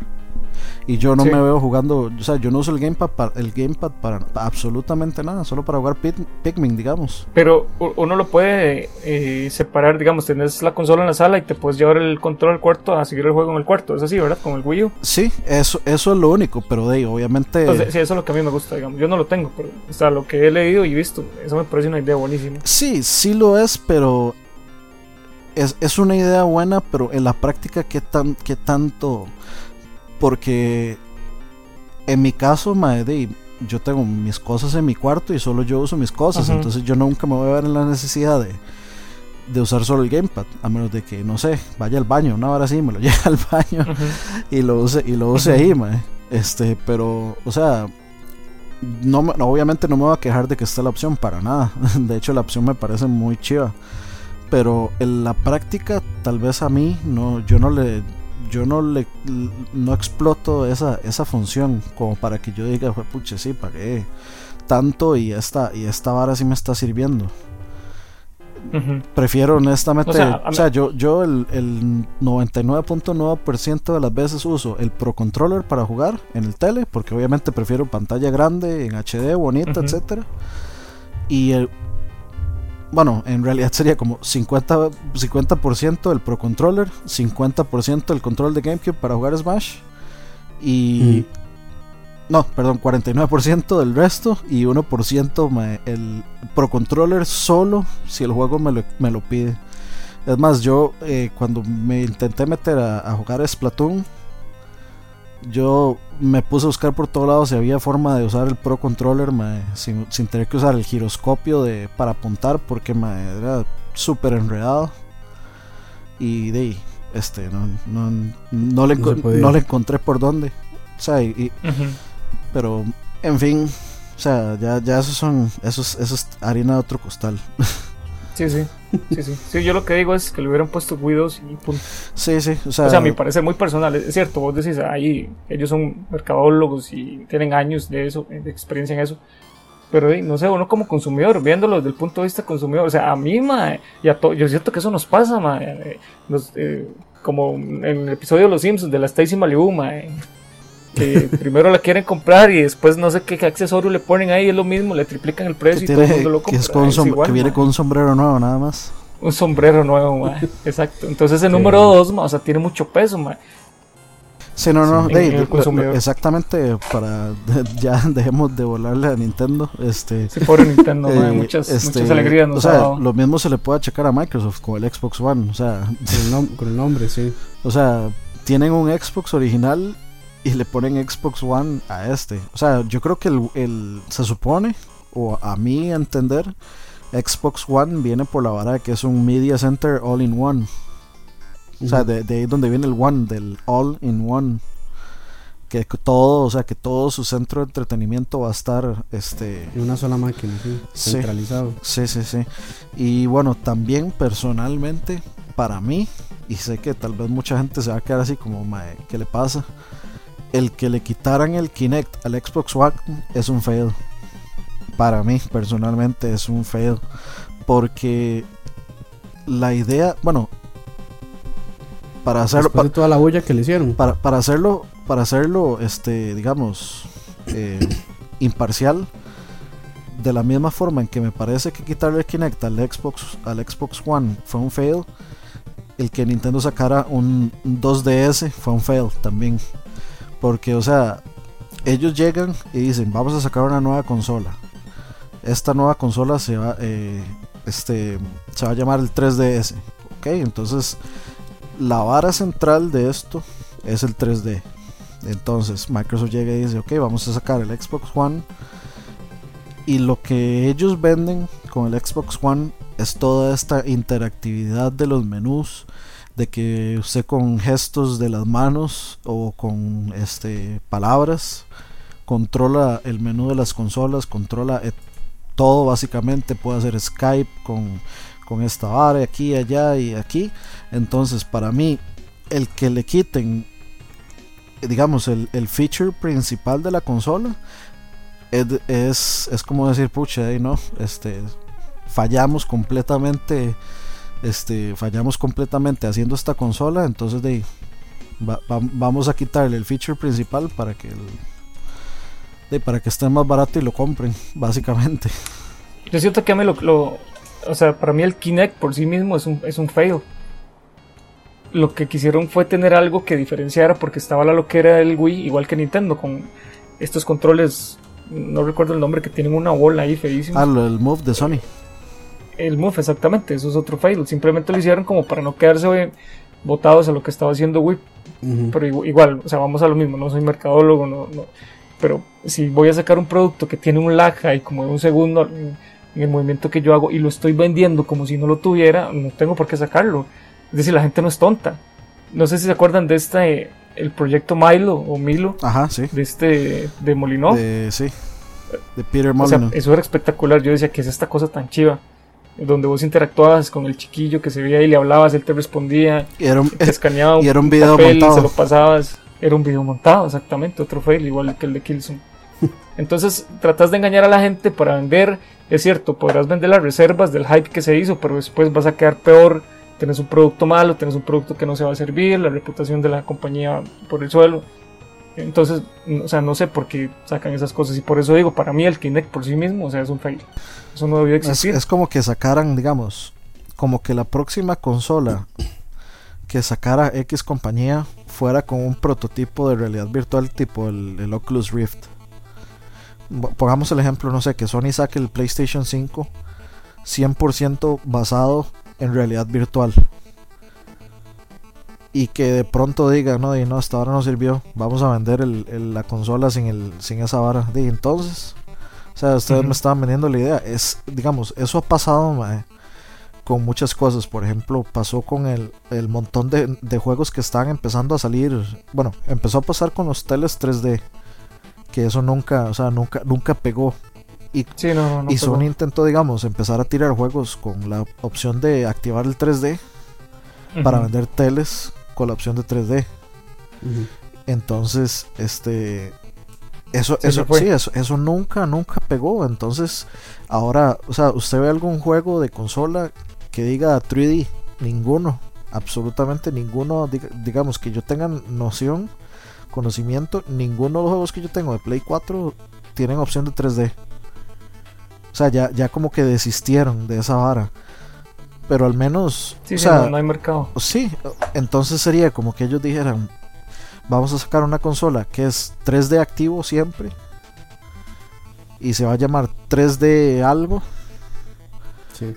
y yo no Sí. me veo jugando o sea yo no uso el gamepad para, el gamepad para, para absolutamente nada solo para jugar Pik- Pikmin digamos Pero uno lo puede eh, separar, digamos, tenés la consola en la sala y te puedes llevar el control al cuarto a seguir el juego en el cuarto. Es así, ¿verdad? Con el Wii U. sí eso eso es lo único pero de ahí, obviamente Entonces, sí, eso es lo que a mí me gusta, digamos. Yo no lo tengo, pero o sea, lo que he leído y visto, eso me parece una idea buenísima. Sí, sí lo es, pero es, es una idea buena, pero en la práctica, ¿qué, tan, qué tanto? Porque en mi caso, mae, de- yo tengo mis cosas en mi cuarto y solo yo uso mis cosas, Ajá. entonces yo nunca me voy a ver en la necesidad de, de usar solo el gamepad, a menos de que, no sé, vaya al baño, una hora así, me lo lleve al baño y lo use y lo use ahí, mae. Este, pero, o sea, no, no, obviamente no me voy a quejar de que esté la opción para nada. De hecho, la opción me parece muy chiva. Pero en la práctica, tal vez a mí no, yo no le, yo no le, no exploto esa, esa función como para que yo diga, "Jue puche, sí, pagué tanto y esta, y esta vara sí me está sirviendo. Prefiero honestamente, O o sea, yo, yo el, el 99.9% de las veces uso el Pro Controller para jugar en el tele, porque obviamente prefiero pantalla grande, en HD, bonita, Ujú. etcétera. Y el, bueno, en realidad sería como 50%, 50% el Pro Controller, 50% el control de GameCube para jugar Smash y... No, perdón, 49% del resto y 1% me- el Pro Controller solo si el juego me lo, me lo pide. Es más, yo eh, cuando me intenté meter a, a jugar Splatoon, yo me puse a buscar por todos lados si había forma de usar el Pro Controller mae, sin, sin tener que usar el giroscopio de, para apuntar porque mae, era súper enredado. Y de ahí, este, no, no, no le, No le encontré por dónde. O sea, y- pero, en fin, o sea, ya, ya esos son, esos, esos harina de otro costal. Sí, sí. Sí, sí. Sí, yo lo que digo es que le hubieran puesto 2 y punto. Sí, sí, o sea, O sea, a mi parecer muy personal. Es cierto, vos decís, ahí ellos son mercadólogos y tienen años de eso, de experiencia en eso. Pero eh, no sé, uno como consumidor, viéndolo desde el punto de vista consumidor, o sea, a mí, mae, y a yo siento que eso nos pasa, mae, eh, nos, eh, como en el episodio de Los Simpsons, de la Stacy Malibu, mae, que primero la quieren comprar y después no sé qué, qué accesorio le ponen ahí, es lo mismo, le triplican el precio y todo tiene- el mundo lo que compra. es con un es som- igual, que viene con un sombrero nuevo, nada más. Un sombrero nuevo. Exacto. Entonces el Sí. número 2, o sea, tiene mucho peso, mae. Sí, no, no, Sí, de- lo- exactamente para ya dejemos de volarle a Nintendo, este, Sí, pobre Nintendo, eh, muchas, este, muchas alegrías nos o ha sea, dado. lo mismo se le puede achacar a Microsoft con el Xbox One, o sea, Con el, nom- con el nombre, sí. o sea, tienen un Xbox original y le ponen Xbox One a este. O sea, yo creo que el, el- se supone, o a mi entender, Xbox One viene por la vara de que es un Media Center All in One. O sea, de, de ahí donde viene el One, del All in One. Que todo, o sea, que todo su centro de entretenimiento va a estar, este, En una sola máquina, sí. Sí. Centralizado. Sí, sí, sí. Y bueno, también personalmente, para mí, y sé que tal vez mucha gente se va a quedar así como, "Mae, ¿qué le pasa? El que le quitaran el Kinect al Xbox One es un fail. Para mí, personalmente, es un fail. Porque la idea, bueno, para hacerlo. De toda la bulla que le hicieron. Para, para hacerlo, para hacerlo, este, digamos, eh, imparcial. De la misma forma en que me parece que quitarle el Kinect al Xbox, al Xbox One fue un fail, el que Nintendo sacara un 2DS fue un fail también. Porque, o sea, ellos llegan y dicen, vamos a sacar una nueva consola. Esta nueva consola se va, eh, este, se va a llamar el 3DS. Ok, entonces la vara central de esto es el 3D. Entonces Microsoft llega y dice, ok, vamos a sacar el Xbox One. Y lo que ellos venden con el Xbox One es toda esta interactividad de los menús, de que usted con gestos de las manos o con este palabras controla el menú de las consolas, controla eh, todo básicamente, puede hacer Skype con, con esta vara aquí, allá y aquí. Entonces, para mí, el que le quiten, digamos, el, el feature principal de la consola es, es, como decir, pucha, ahí no, este, fallamos completamente, este, fallamos completamente haciendo esta consola, entonces de, va, va, vamos a quitarle el feature principal para que el, de, para que esté más barato y lo compren, básicamente. Yo siento que a mí lo, lo, o sea, para mí el Kinect por sí mismo es un, es un fail. Lo que quisieron fue tener algo que diferenciara porque estaba la loquera del Wii, igual que Nintendo, con estos controles, no recuerdo el nombre, que tienen una bola ahí feísima. Ah, el Move de Sony. El Move, exactamente, eso es otro fail. Simplemente lo hicieron como para no quedarse botados a lo que estaba haciendo Wii. Uh -huh. Pero igual, o sea, vamos a lo mismo, no soy mercadólogo, no, no, pero si voy a sacar un producto que tiene un lag ahí como de un segundo en el movimiento que yo hago y lo estoy vendiendo como si no lo tuviera, no tengo por qué sacarlo. Es decir, la gente no es tonta. No sé si se acuerdan de este, el proyecto Milo o Milo, Ajá, sí. de este, de Molinó. De, sí, de Peter O sea, Molyneux. eso era espectacular. Yo decía, ¿qué es esta cosa tan chiva? Donde vos interactuabas con el chiquillo que se veía y le hablabas, él te respondía, Y era un, te escaneaba y era un video papel, montado. se lo pasabas. Era un video montado, exactamente, otro fail, igual que el de Killzone. Entonces tratas de engañar a la gente para vender. Es cierto, podrás vender las reservas del hype que se hizo, pero después vas a quedar peor. Tienes un producto malo, tienes un producto que no se va a servir, la reputación de la compañía por el suelo. Entonces, o sea, no sé por qué sacan esas cosas. Y por eso digo, para mí el Kinect por sí mismo, o sea, es un fail. Eso no debió existir. es como que sacaran, digamos, como que la próxima consola que sacara X compañía fuera con un prototipo de realidad virtual tipo el, el Oculus Rift. Pongamos el ejemplo, no sé, que Sony saque el PlayStation 5 100% basado en realidad virtual. Y que de pronto diga, no, y no, hasta ahora no sirvió, vamos a vender el- el- la consola sin, el, sin esa vara. Y entonces, o sea, ustedes me estaban vendiendo la idea. Es, digamos, eso ha pasado mae, con muchas cosas. Por ejemplo, pasó con el, el montón de, de juegos que estaban empezando a salir. Bueno, empezó a pasar con los teles 3D. Que eso nunca, o sea, nunca, nunca pegó. Y, Sí, no, no, y pegó. Sony intentó, digamos, empezar a tirar juegos con la opción de activar el 3D para vender teles con la opción de 3D. Ujú. Entonces, este. Eso, Sí, eso, se fue. sí, eso, eso nunca, nunca pegó. Entonces, ahora, o sea, ¿usted ve algún juego de consola que diga 3D? Ninguno, absolutamente ninguno. diga- digamos que yo tenga noción, conocimiento, ninguno de los juegos que yo tengo de Play 4 tienen opción de 3D. O sea, ya, ya como que desistieron de esa vara. Pero al menos, Sí, o sí, sea, no, no hay mercado. Sí, entonces sería como que ellos dijeran, vamos a sacar una consola que es 3D activo siempre y se va a llamar 3D algo Sí.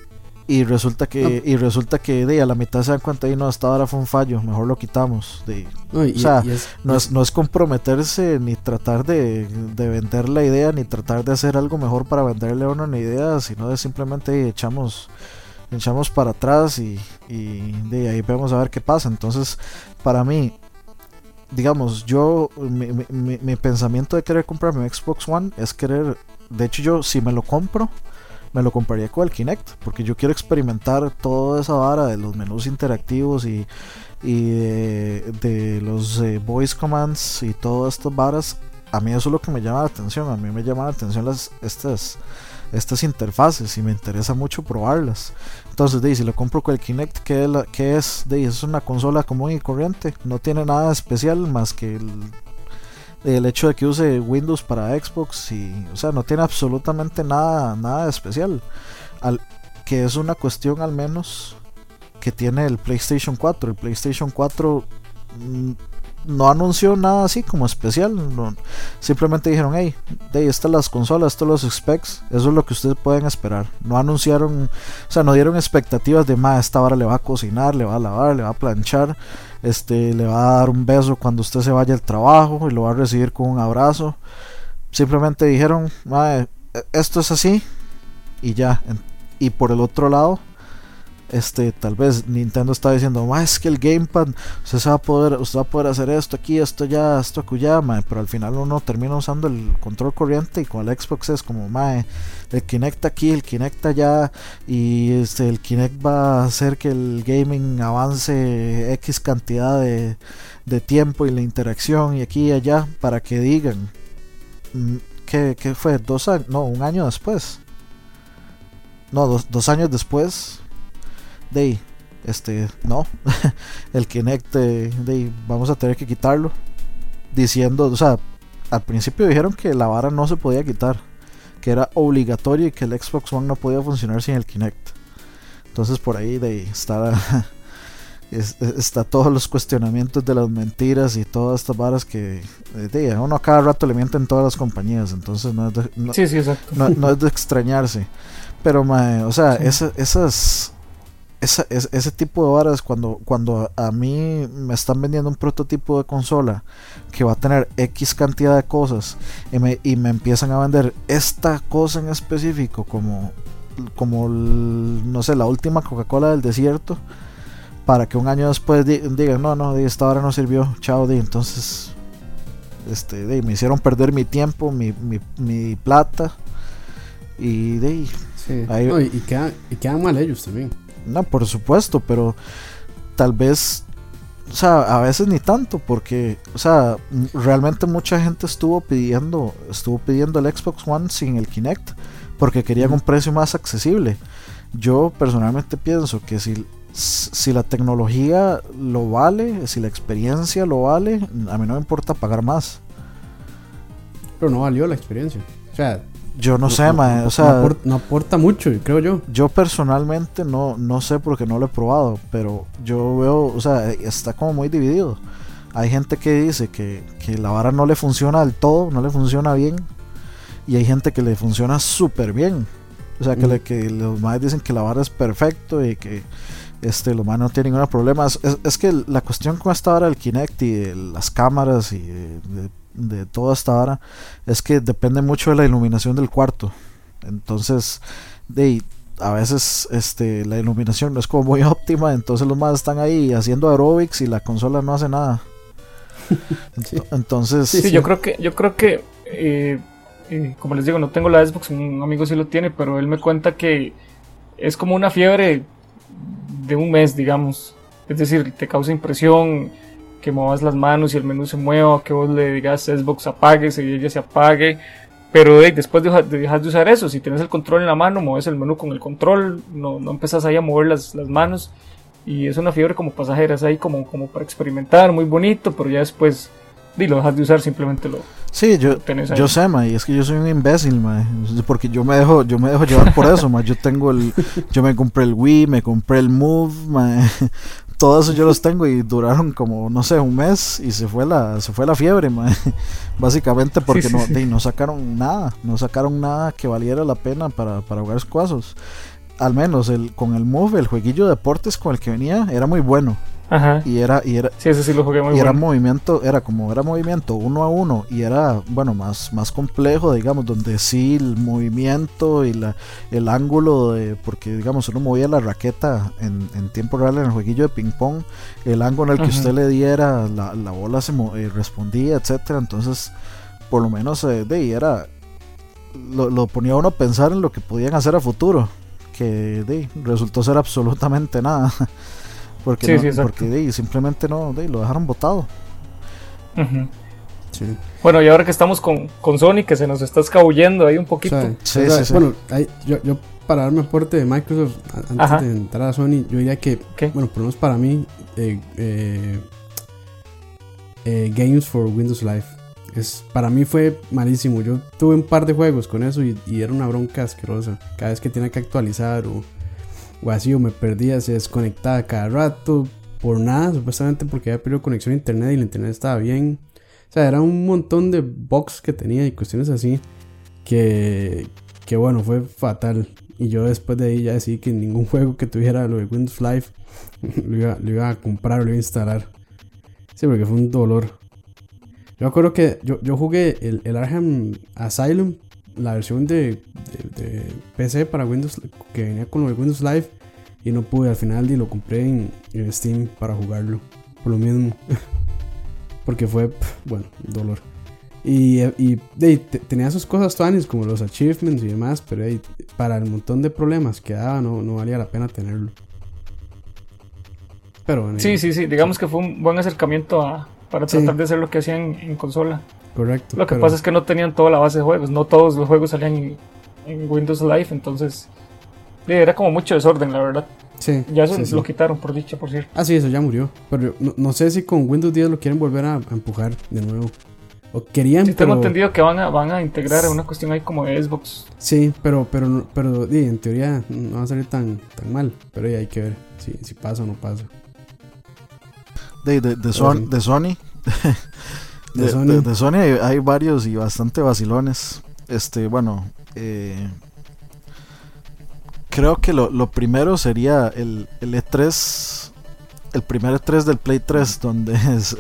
y resulta que y resulta que de a la mitad se dan cuenta y no hasta ahora fue un fallo, mejor lo quitamos. De, No, y, O sea, y es, no es no es comprometerse ni tratar de, de vender la idea ni tratar de hacer algo mejor para venderle a uno una idea, sino de simplemente echamos echamos para atrás y, y de ahí vamos a ver qué pasa. Entonces, para mí, digamos, yo, mi, mi- mi- mi pensamiento de querer comprar mi Xbox One es querer, de hecho yo, si me lo compro, me lo compraría con el Kinect, porque yo quiero experimentar toda esa vara de los menús interactivos y, y de, de los eh, voice commands y todas estas varas. A mí eso es lo que me llama la atención, a mí me llama la atención las, estas estas interfaces y me interesa mucho probarlas. Entonces, de, si lo compro con el Kinect, ¿qué es? qué es? De, es una consola común y corriente, no tiene nada especial más que el, el hecho de que use Windows para Xbox y, o sea, no tiene absolutamente nada, nada especial. Al, que es una cuestión al menos que tiene el PlayStation 4. El PlayStation 4 no anunció nada así como especial. simplemente dijeron, hey, de ahí están las consolas, estos los specs. Eso es lo que ustedes pueden esperar. No anunciaron, o sea, no dieron expectativas de más. Esta hora le va a cocinar, le va a lavar, le va a planchar. Este, le va a dar un beso cuando usted se vaya al trabajo y lo va a recibir con un abrazo. Simplemente dijeron, esto es así y ya. Y por el otro lado, este tal vez Nintendo está diciendo más que el gamepad usted va a poder usted va a poder hacer esto aquí esto ya esto acullama pero al final uno termina usando el control corriente y con el Xbox es como mae el Kinect aquí el Kinect allá y este el Kinect va a hacer que el gaming avance x cantidad de, de tiempo y la interacción y aquí y allá para que digan mm, que, fue dos años no un año después no dos, dos años después de este no el Kinect de, vamos a tener que quitarlo diciendo o sea al principio dijeron que la vara no se podía quitar que era obligatorio y que el Xbox One no podía funcionar sin el Kinect. Entonces por ahí de estar está todos los cuestionamientos de las mentiras y todas estas varas que de, uno a cada rato le mienten todas las compañías entonces no es de, no, no, es de extrañarse. Pero o sea esas ese tipo de varas cuando, cuando a mí me están vendiendo un prototipo de consola que va a tener X cantidad de cosas y me, y me empiezan a vender esta cosa en específico como, como no sé, la última Coca-Cola del desierto para que un año después digan, no, no, esta hora no sirvió, chao, de entonces este, de, me hicieron perder mi tiempo, mi, mi, mi plata y de ahí, y, quedan, y quedan mal ellos también. No, por supuesto, pero tal vez, o sea, a veces ni tanto, porque, o sea, realmente mucha gente estuvo pidiendo, estuvo pidiendo el Xbox One sin el Kinect, porque querían un precio más accesible. Yo personalmente pienso que si, si la tecnología lo vale, si la experiencia lo vale, a mí no me importa pagar más. Pero no valió la experiencia. O sea, yo no, sé, o sea... No aporta, mucho, creo yo. Yo personalmente no, no sé porque no lo he probado, pero yo veo, o sea, está como muy dividido. Hay gente que dice que, la vara no le funciona del todo, no le funciona bien, y hay gente que le funciona súper bien. O sea, que, que los más dicen que la vara es perfecto y que este, los más no tienen ningún problema. Es, es, que la cuestión con esta vara del Kinect y de las cámaras y de de toda esta hora es que depende mucho de la iluminación del cuarto. Entonces, de, a veces este, la iluminación no es como muy óptima, entonces los más están ahí haciendo aerobics y la consola no hace nada. Entonces, sí, yo creo que, yo creo que, eh, eh, como les digo, no tengo la Xbox, un amigo sí lo tiene, pero él me cuenta que es como una fiebre de un mes, digamos. Es decir, te causa impresión que muevas las manos y el menú se mueva, que vos le digas Xbox apague y ella se apague. Pero después de, dejas de usar eso, si tienes el control en la mano, mueves el menú con el control, no, no empezás ahí a mover las, las manos. Y es una fiebre como pasajera, es ahí como, como para experimentar, muy bonito, pero ya después y lo dejas de usar, simplemente lo. Sí, yo, yo sé, ma, y es que yo soy un imbécil, ma, porque yo me dejo, yo me dejo llevar por eso, ma. Yo tengo el, yo me compré el Wii, me compré el Move, ma, todo eso yo los tengo y duraron como, no sé, un mes y se fue la, se fue la fiebre, básicamente porque no, no sacaron nada, no sacaron nada que valiera la pena para, para jugar escuazos. Al menos el, con el Move, el jueguillo de deportes con el que venía, era muy bueno. Ajá. Y era, y era, sí, ese sí lo jugué muy y era movimiento, era como era movimiento uno a uno y era, bueno, más, más complejo, digamos, donde sí el movimiento y la, el ángulo de, porque digamos, uno movía la raqueta en, en tiempo real en el jueguillo de ping pong, el ángulo en el que usted le diera, la, la bola se eh, respondía, etcétera, entonces, por lo menos eh, de era, lo, lo ponía uno a pensar en lo que podían hacer a futuro, que de, resultó ser absolutamente nada. Porque, porque simplemente no, lo dejaron votado. Sí. Bueno, y ahora que estamos con, con Sony, que se nos está escabullendo ahí un O poquito. sea, Sí, o sea, sí, sí. Bueno, ahí- yo, yo para darme aporte de Microsoft antes Ajá. de entrar a Sony, yo diría que, ¿Qué? bueno, por lo menos para mí, eh, eh, eh, Games for Windows Live. Es, para mí fue malísimo. Yo tuve un par de juegos con eso y, y era una bronca asquerosa. Cada vez que tenía que actualizar o, o así, o me perdía, se desconectaba cada rato. Por nada, supuestamente porque había perdido conexión a internet y el internet estaba bien. O sea, era un montón de bugs que tenía y cuestiones así. Que, que bueno, fue fatal. Y yo después de ahí ya decidí que ningún juego que tuviera lo de Windows Live lo iba, lo iba a comprar lo iba a instalar. Sí, porque fue un dolor. Yo acuerdo que yo, yo jugué el, el Arkham Asylum, la versión de, de- de PC para Windows, que venía con de Windows Live, y no pude al final y lo compré en, en Steam para jugarlo. Por lo mismo. porque fue, bueno, dolor. Y, y tenía sus cosas tuanis como los achievements y demás, pero de- para el montón de problemas que daba no, no valía la pena tenerlo. Pero bueno, Sí, sí, sí. Digamos que fue un buen acercamiento a, para Sí. tratar de hacer lo que hacían en consola. Correcto. Lo que pero- pasa es que no tenían toda la base de juegos. No todos los juegos salían en, en Windows Live. Entonces, sí, era como mucho desorden, la verdad. Sí, Ya eso sí, sí. lo quitaron, por dicha, por cierto. Ah, sí, eso ya murió. Pero no, no sé si con Windows 10 lo quieren volver a, a empujar de nuevo. O querían, Sí, tengo pero... entendido que van a, van a integrar una cuestión ahí como de Xbox. Sí, pero, pero, no- pero di, en teoría no va a salir tan, tan mal. Pero ya hay que ver si, si pasa o no pasa. De, de, de, Son- sí. de Sony. De De, Sony. de- de Sony hay, hay varios y bastante vacilones. Este, bueno, eh, creo que lo, lo primero sería el, el E3, el primer E3 del Play 3, donde es,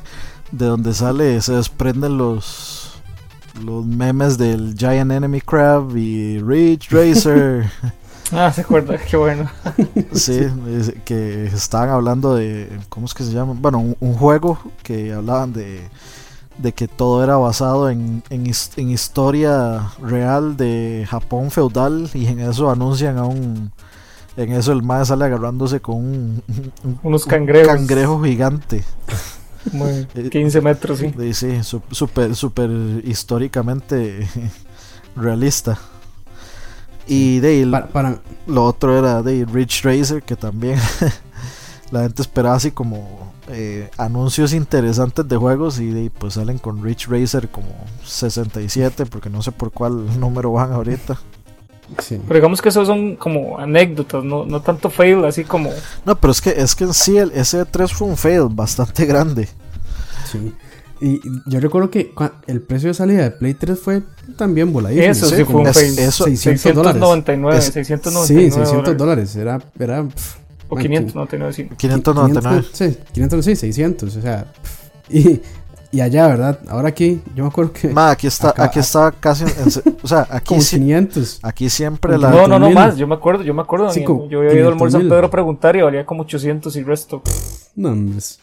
de donde sale, se desprenden los los memes del Giant Enemy Crab y Ridge Racer. Ah, se acuerda, qué bueno. Sí, es- que estaban hablando de, ¿cómo es que se llama? Bueno, un, un juego que hablaban de, de que todo era basado en, en, his- en historia real de Japón feudal y en eso anuncian a un... En eso el mae sale agarrándose con un, un- Unos un cangrejos. cangrejo gigante. Como de Eh, 15 metros, sí. Sí, su- súper súper históricamente realista. Y de ahí, Para, para- lo otro era de Rich Racer, que también la gente esperaba así como eh, anuncios interesantes de juegos y pues salen con Rich Racer como 67, porque no sé por cuál número van ahorita. sí. Pero digamos que esos son como anécdotas, no, no tanto fail, así como. No, pero es que es que en sí el S3 fue un fail bastante grande. Sí. Y yo recuerdo que el precio de salida de Play 3 fue también voladísimo. Eso sí, sí, fue un es- fail. eso- 600 dólares. 699, Es- 699 Sí, 600 dólares. dólares. Era, era pff, O man, 599, sí. 599. 500, sí, 500, sí, 600. O sea, y, y allá, ¿verdad? Ahora aquí, yo me acuerdo que Ma, aquí está, Acá- aquí está casi, en- o sea, aquí, como sí- 500. aquí siempre la, No, no, no 500,000. más. Yo me acuerdo, yo me acuerdo. Sí, Daniel, como yo había ido al Mall San 500,000. Pedro a preguntar y valía como 800 y resto. No, hombre. es-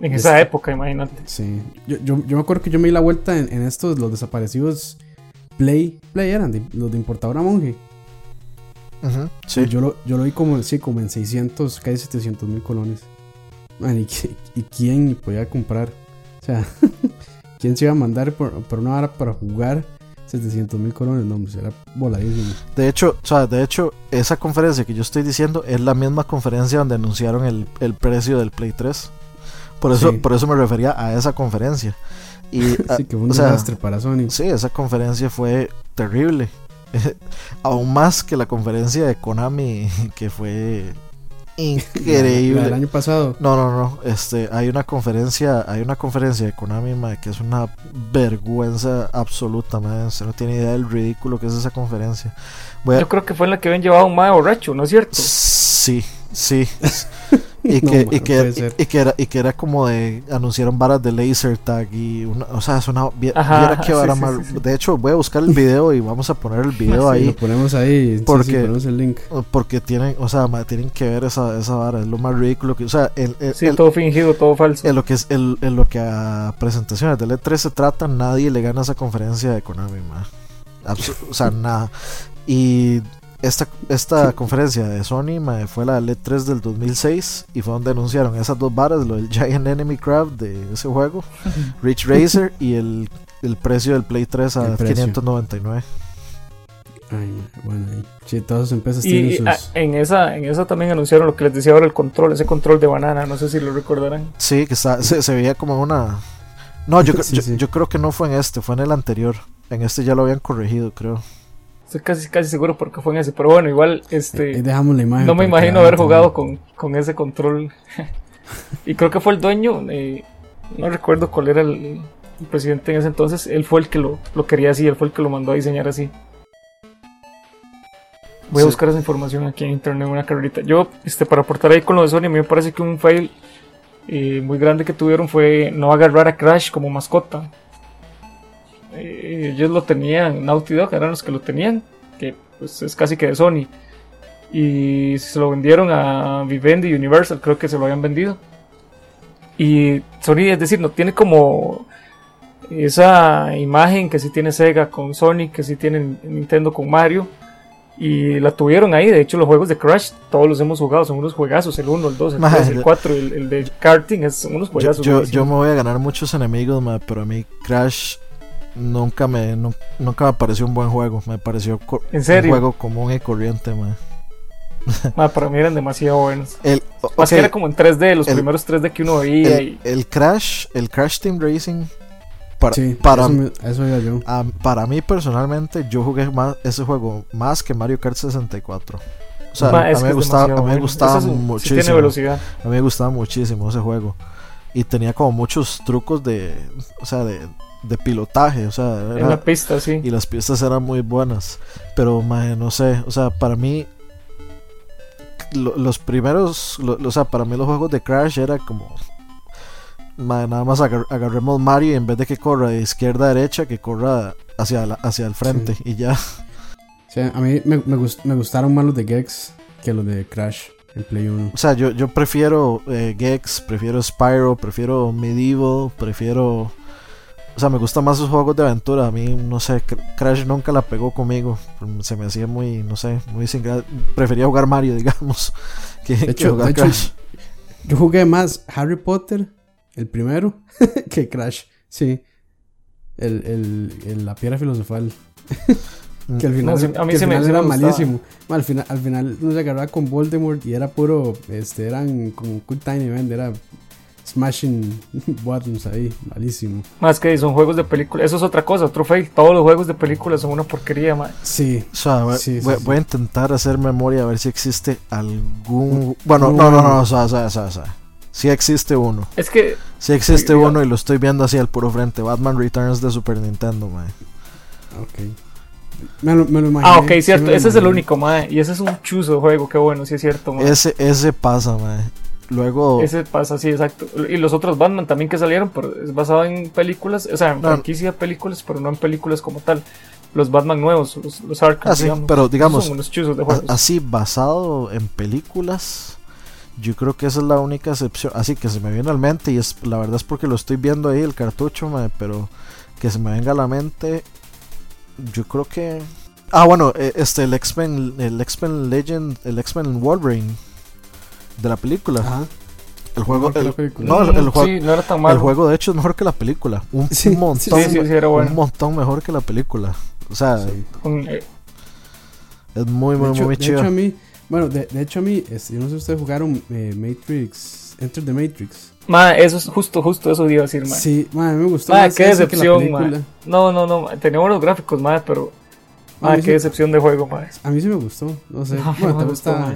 En esa época, imagínate. Sí. Yo, yo, yo me acuerdo que yo me di la vuelta en, en estos, los desaparecidos Play. Play eran, de- los de importadora monje. Sí. Y Yo lo, yo lo vi como, sí, como en 600, casi 700 mil colones. Man, ¿y, qui- y quién podía comprar? O sea, ¿quién se iba a mandar por, por una hora para jugar 700 mil colones? No, pues era voladísimo. De hecho, o sea, de hecho, esa conferencia que yo estoy diciendo es la misma conferencia donde anunciaron el, el precio del Play 3. Por eso, Sí. por eso me refería a esa conferencia. Y, Así que fue un desastre para Sony. sí, esa conferencia fue terrible. Aún más que la conferencia de Konami, que fue increíble. del año pasado. No, no, no. Este, hay una conferencia, hay una conferencia de Konami mae, que es una vergüenza absoluta, mae. Usted no tiene idea del ridículo que es esa conferencia. A- Yo creo que fue en la que habían llevado a un mae borracho, ¿no es cierto? Sí, sí. Y No, que, man, y, que, y, que era, y que era como de. Anunciaron varas de laser tag y. Una, o sea, es una. vi- Ajá, viera qué sí, vara sí, más- sí, sí. De hecho, voy a buscar el video y vamos a poner el video Sí, ahí. Lo ponemos ahí. sí, sí, Porque- ponemos el link. Porque tienen, o sea, ma, tienen que ver esa, esa vara. Es lo más ridículo que. O sea, el, el- Sí, el- todo fingido, todo falso. en lo que es el, en lo que a presentaciones del E3 se trata, nadie le gana esa conferencia de Konami, ma. Absu- o sea, nada. Y esta, esta conferencia de Sony mae, fue la L3 del 2006 y fue donde anunciaron esas dos varas, lo del Giant Enemy Crab de ese juego, Rich Racer y el, el precio del Play 3 a El precio. 599. Ay, bueno, ahí. Sí, todas sus empresas Y tienen sus. ah, en esa, en esa también anunciaron lo que les decía ahora el control, ese control de banana, no sé si lo recordarán. Sí, que está, se, se veía como una... No, yo, cre- Sí, yo, sí. yo creo que no fue en este, fue en el anterior. En este ya lo habían corregido, creo. Estoy casi, casi seguro porque fue en ese, pero bueno, igual este Ahí dejamos la imagen. no me imagino haber jugado con, con ese control. y creo que fue el dueño, eh, no recuerdo cuál era el, el presidente en ese entonces, él fue el que lo, lo quería así, él fue el que lo mandó a diseñar así. Voy a Sí. buscar esa información aquí en internet una carrerita. Yo, este, para aportar ahí con lo de Sony, a mí me parece que un fail eh, muy grande que tuvieron fue no agarrar a Crash como mascota. Eh, ellos lo tenían, Naughty Dog eran los que lo tenían, que pues es casi que de Sony. Y se lo vendieron a Vivendi Universal, creo que se lo habían vendido. Y Sony, es decir, no tiene como esa imagen que sí tiene Sega con Sony, que sí tiene Nintendo con Mario. Y la tuvieron ahí, de hecho los juegos de Crash todos los hemos jugado, son unos juegazos, el 1, el 2, el 3, el Madre. 4, el, el de karting, es, son unos juegazos. yo, yo me voy a ganar muchos enemigos, ma, pero a mí Crash nunca me, nu- nunca me pareció un buen juego. Me pareció co- ¿En serio? un juego común y corriente. ma. Ma, para mí eran demasiado buenos. El, Más que era como en 3D, los el- primeros 3D que uno veía. el, y, el Crash, el Crash Team Racing, para, Sí, para, eso, me- yo. a- para mí personalmente, yo jugué más ese juego más que Mario Kart 64. O sea, Ma, a mí me gustaba, a mí me gustaba es sí muchísimo. tiene velocidad. A mí me gustaba muchísimo ese juego. Y tenía como muchos trucos de, o sea, de, de pilotaje, o sea, En era- la pista, sí. y las pistas eran muy buenas. Pero, mae, no sé, o sea, para mí lo- los primeros, lo- o sea, para mí los juegos de Crash era como mae, nada más agar- agarremos Mario y en vez de que corra de izquierda a derecha, que corra hacia, la- hacia el frente y ya. O sea, a mí me, me, gust- me gustaron más los de Gex que los de Crash en Play 1. O sea, yo, yo prefiero eh, Gex, prefiero Spyro, prefiero Medieval, prefiero... O sea, me gustan más esos juegos de aventura. A mí, no sé, Cr- Crash nunca la pegó conmigo. Se me hacía muy, no sé, muy sin Prefería jugar Mario, digamos, que, que hecho- jugar de hecho, Crash. Yo jugué más Harry Potter, el primero, que Crash. Sí. El, el, el- la piedra filosofal. que al final, No, sí, a mí que al se final me era gustaba. malísimo. Ma, al, final, al final no se agarraba con Voldemort y era puro. Este, eran con Quick Time Event, era smashing buttons ahí, malísimo. Más que son juegos de película. Eso es otra cosa, otro fail. Todos los juegos de película son una porquería, ma. Sí. O sea, voy, Sí, sí, voy- sí. voy a intentar hacer memoria a ver si existe algún... Bueno, un- no, no, no, o sea, o sea, o sea, o sea. Sí existe uno. Es que Sí existe uno y lo estoy viendo así al puro frente. Batman Returns de Super Nintendo, mae. Ok. Me lo, me lo imaginé. Ah, ok, cierto. Ese es el único, ma. Y ese es un chuzo juego. Qué bueno, sí es cierto, ma. Ese, ese pasa, mae. Luego... Ese pasa, sí, exacto. Y los otros Batman también que salieron, pero es basado en películas, o sea, en No. franquicia de películas, pero no en películas como tal. Los Batman nuevos, los, los Arkham, Ah, sí, digamos. pero digamos, son unos de juegos. así basado en películas yo creo que esa es la única excepción así que se me viene a la mente y es la verdad es porque lo estoy viendo ahí el cartucho mae, pero que se me venga a la mente yo creo que ah bueno eh, este el X-Men el X-Men Legend el X-Men Wolverine de la película Ajá. el juego el, no, el, el juego Sí, no era tan el malo. juego de hecho es mejor que la película un, Sí, un sí, montón sí, sí, era bueno. un montón mejor que la película o sea eh, es muy De muy hecho, muy de chido hecho, a mí, bueno, de, de hecho a mí, yo no sé si ustedes jugaron eh, Matrix, Enter the Matrix. ma, eso es justo, justo eso iba a decir, ma. Sí, ma, me gustó Ma, más qué decepción, ma. No, no, no, tenía buenos gráficos, ma, pero. Ma, qué sí- decepción de juego, ma. A mí sí me gustó, no sé. No, bueno, no tal, me gustó, está-.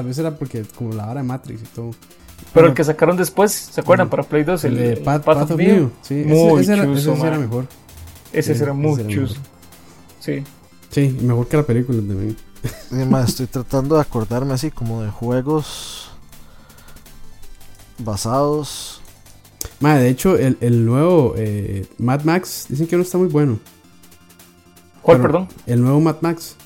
Tal vez era porque como la hora de Matrix y todo. Pero Bueno, el que sacaron después, ¿se acuerdan? Para Play 2, el el, de Path, Path Path of. Neo. Sí, Muy ese, ese era, ese era mejor. Ese Sí, muy ese era chuzo. mejor. Sí. Sí, mejor que la película también. Y más, estoy tratando de acordarme así como de juegos basados. Ma, de hecho, el, el nuevo eh, Mad Max, dicen que no está muy bueno. ¿Cuál, perdón? El nuevo Mad Max.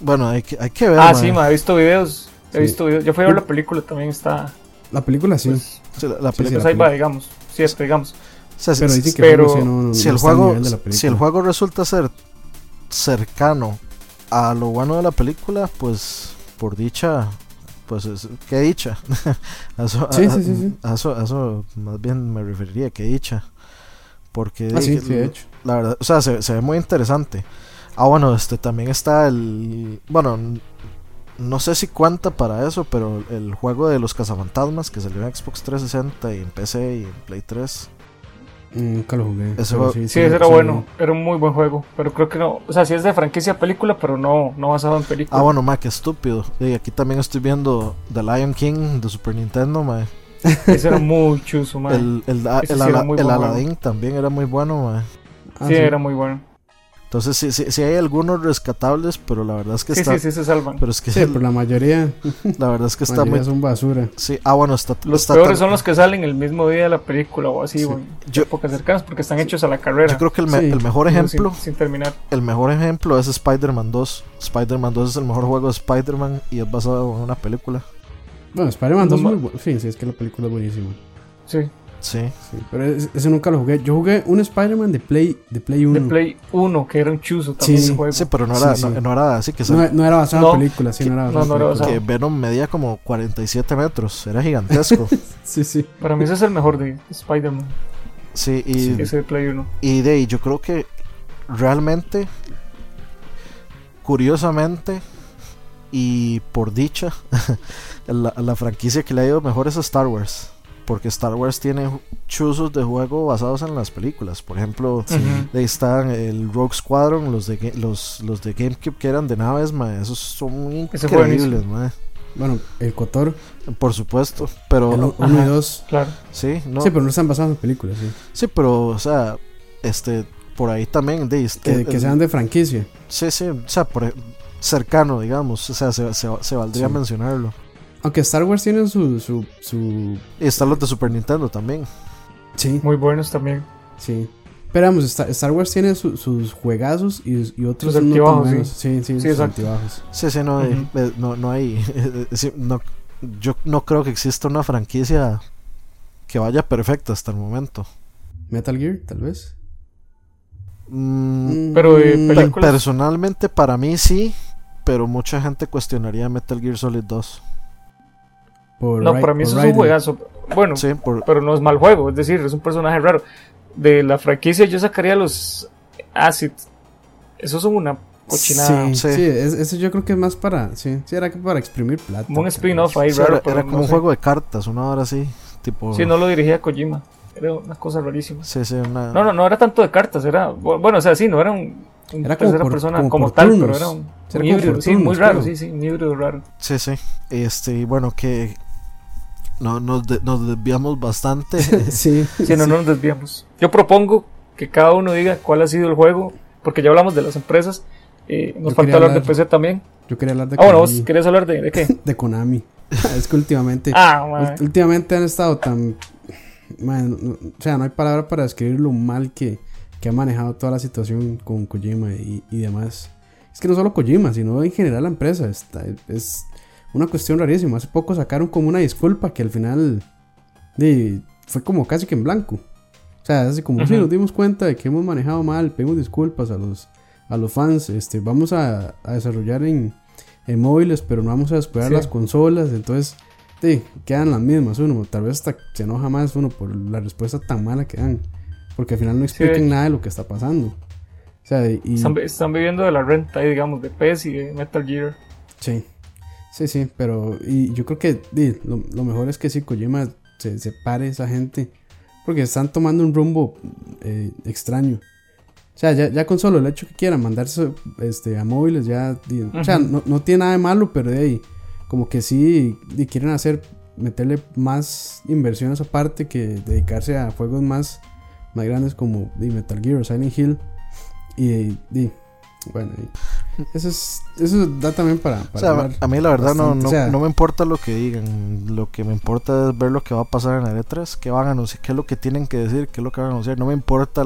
Bueno, hay que, hay que ver. Ah, sí, ma, he visto videos. He Sí. visto videos. Yo fui a ver la película, también está. La película sí. Pues, Sí, la- la Sí, película- pues la ahí va, digamos. Cierto, digamos. o sea, si- pero si- que pero no, no- el juego, si el juego resulta ser cercano a lo bueno de la película, pues por dicha, pues es, qué dicha. a, eso, Sí, sí, sí, sí. a eso, a eso más bien me referiría, qué dicha. Porque Ah, sí, di- sí, de hecho. la verdad, o sea, se, se ve muy interesante. Ah, bueno, este también está el. Bueno, no sé si cuenta para eso, pero el juego de los cazafantasmas que salió en Xbox 360 y en PC y en Play 3. Nunca lo jugué. Ese juego- Sí, ese era sí, bueno, era un muy buen juego, pero creo que no, o sea, sí es de franquicia película, pero no, no basado en película. Ah, bueno, ma, qué estúpido. Y aquí también estoy viendo The Lion King de Super Nintendo, ma. Ese era muy chuzo, man. El, el, el, sí. Aladdin también era muy bueno, ma. Ah, sí, era muy bueno. Entonces, sí, sí, sí hay algunos rescatables, pero la verdad es que Sí, está. sí, sí, se salvan. Pero es que Sí, pero la mayoría, la verdad es que está muy. son basura. Sí, ah, bueno, está. Los está peores tan- son los que salen el mismo día de la película o así, Sí. o en Yo- épocas cercanas, porque están hechos a la carrera. Yo creo que el, me- Sí. el mejor sin- ejemplo, Sin, terminar. el mejor ejemplo es Spider-Man 2. Spider-Man 2 es el mejor juego de Spider-Man y es basado en una película. Bueno, Spider-Man 2 es muy ma- bu- Sí, sí, es que la película es buenísima. Sí, Sí. Sí, pero es- ese nunca lo jugué. Yo jugué un Spider-Man de Play, de Play 1. de Play 1, que era un chuzo también Sí, ese juego. Sí, pero no era, Sí, sí. No, no era así que, No, era basado No, en película, sí, que- no era basado no era basado. que Venom medía como 47 metros. Era gigantesco. Sí, sí. Para mí ese es el mejor de Spider-Man, sí, y, ese de Play 1. y de ahí yo creo que realmente, curiosamente y por dicha, la, la franquicia que le ha ido mejor es a Star Wars. Porque Star Wars tiene chuzos de juego basados en las películas. Por ejemplo, Ujú. Ahí están el Rogue Squadron, los de, los, los de GameCube que eran de naves, ma, esos son increíbles, ma, Bueno, el Cotor, por supuesto, pero el 1 Ajá. y 2. Claro. sí, no, Sí, pero no están basados en películas, sí. sí, pero o sea, este, por ahí también, de, Que, el- que sean de franquicia. sí, sí, o sea, por, e- cercano, digamos, o sea, se, se, se valdría Sí. mencionarlo. Aunque Star Wars tiene su, su, su... Y están los de Super Nintendo también. Sí, Muy buenos también. sí. Pero vamos, Star, Star Wars tiene su- sus juegazos y, y otros Sus no tan altibajos, buenos. sí. Sí, sí, Sí, sus exacto. altibajos. Sí, sí, no, hay- Ujú. eh, no, no hay, sí, no, yo no creo que exista una franquicia que vaya perfecta hasta el momento. Metal Gear, tal vez. Mm, Pero de Mm, personalmente para mí sí, pero mucha gente cuestionaría Metal Gear Solid 2. Por No, para mí por eso es un juegazo. Bueno, Sí, por, pero no es mal juego, es decir, es un personaje raro. De la franquicia yo sacaría los Acid. Esos son una cochinada. Sí, Sí. sí, es- eso yo creo que es más para. Sí, sí, era que para exprimir plata. Como un spin-off ahí sí, raro. era, pero era no como un sé. juego de cartas, una hora así, tipo... Sí, no lo dirigía Kojima. Era una cosa rarísima. Sí, sí, una... No, no, no era tanto de cartas, era. Bueno, o sea, sí, no era un. un Era como tercera por- persona como como, por tal, turnos. pero era un, un híbrido. sí, muy raro, creo. sí, sí, un híbrido raro. Sí, sí. Este, y bueno, que... No, nos, de- nos desviamos bastante. sí, Si no, no nos desviamos. Yo propongo que cada uno diga cuál ha sido el juego, porque ya hablamos de las empresas. eh, nos Yo falta hablar de PC también. Yo quería hablar de Ah, bueno, Konami. vos querías hablar de, de qué? De Konami. es que últimamente. Ah, Últimamente han estado tan. man, no- o sea, no hay palabra para describir lo mal que, que ha manejado toda la situación con Kojima y, y demás. Es que no solo Kojima, sino en general la empresa. Está, es una cuestión rarísima. Hace poco sacaron como una disculpa que al final de, fue como casi que en blanco. O sea, así como si Ujú. nos dimos cuenta de que hemos manejado mal, pedimos disculpas a los, a los fans. Este, vamos a, a desarrollar en, en móviles, pero no vamos a descuidar Sí. las consolas. Entonces, sí, quedan las mismas. Uno tal vez hasta se enoja más uno por la respuesta tan mala que dan. Porque al final no explican nada de lo que está pasando. O sea, y, Están, están viviendo de la renta ahí, digamos, de PES y de Metal Gear. Sí, sí, sí, pero y yo creo que di, lo, lo mejor es que si Kojima se separe esa gente, porque están tomando un rumbo eh, extraño. O sea, ya, ya con solo el hecho que quieran mandarse este, a móviles, ya, o sea, no, no tiene nada de malo, pero de ahí, como que sí di, quieren hacer, meterle más inversiones aparte que dedicarse a juegos más, más grandes como di, Metal Gear o Silent Hill. Y, di, bueno, y eso, es, eso da también para, para O sea, hablar a mí la verdad no, no, o sea- no me importa lo que digan. Lo que me importa es ver lo que va a pasar en la E3. Qué van a anunciar, qué es lo que tienen que decir, qué es lo que van a anunciar. No me importa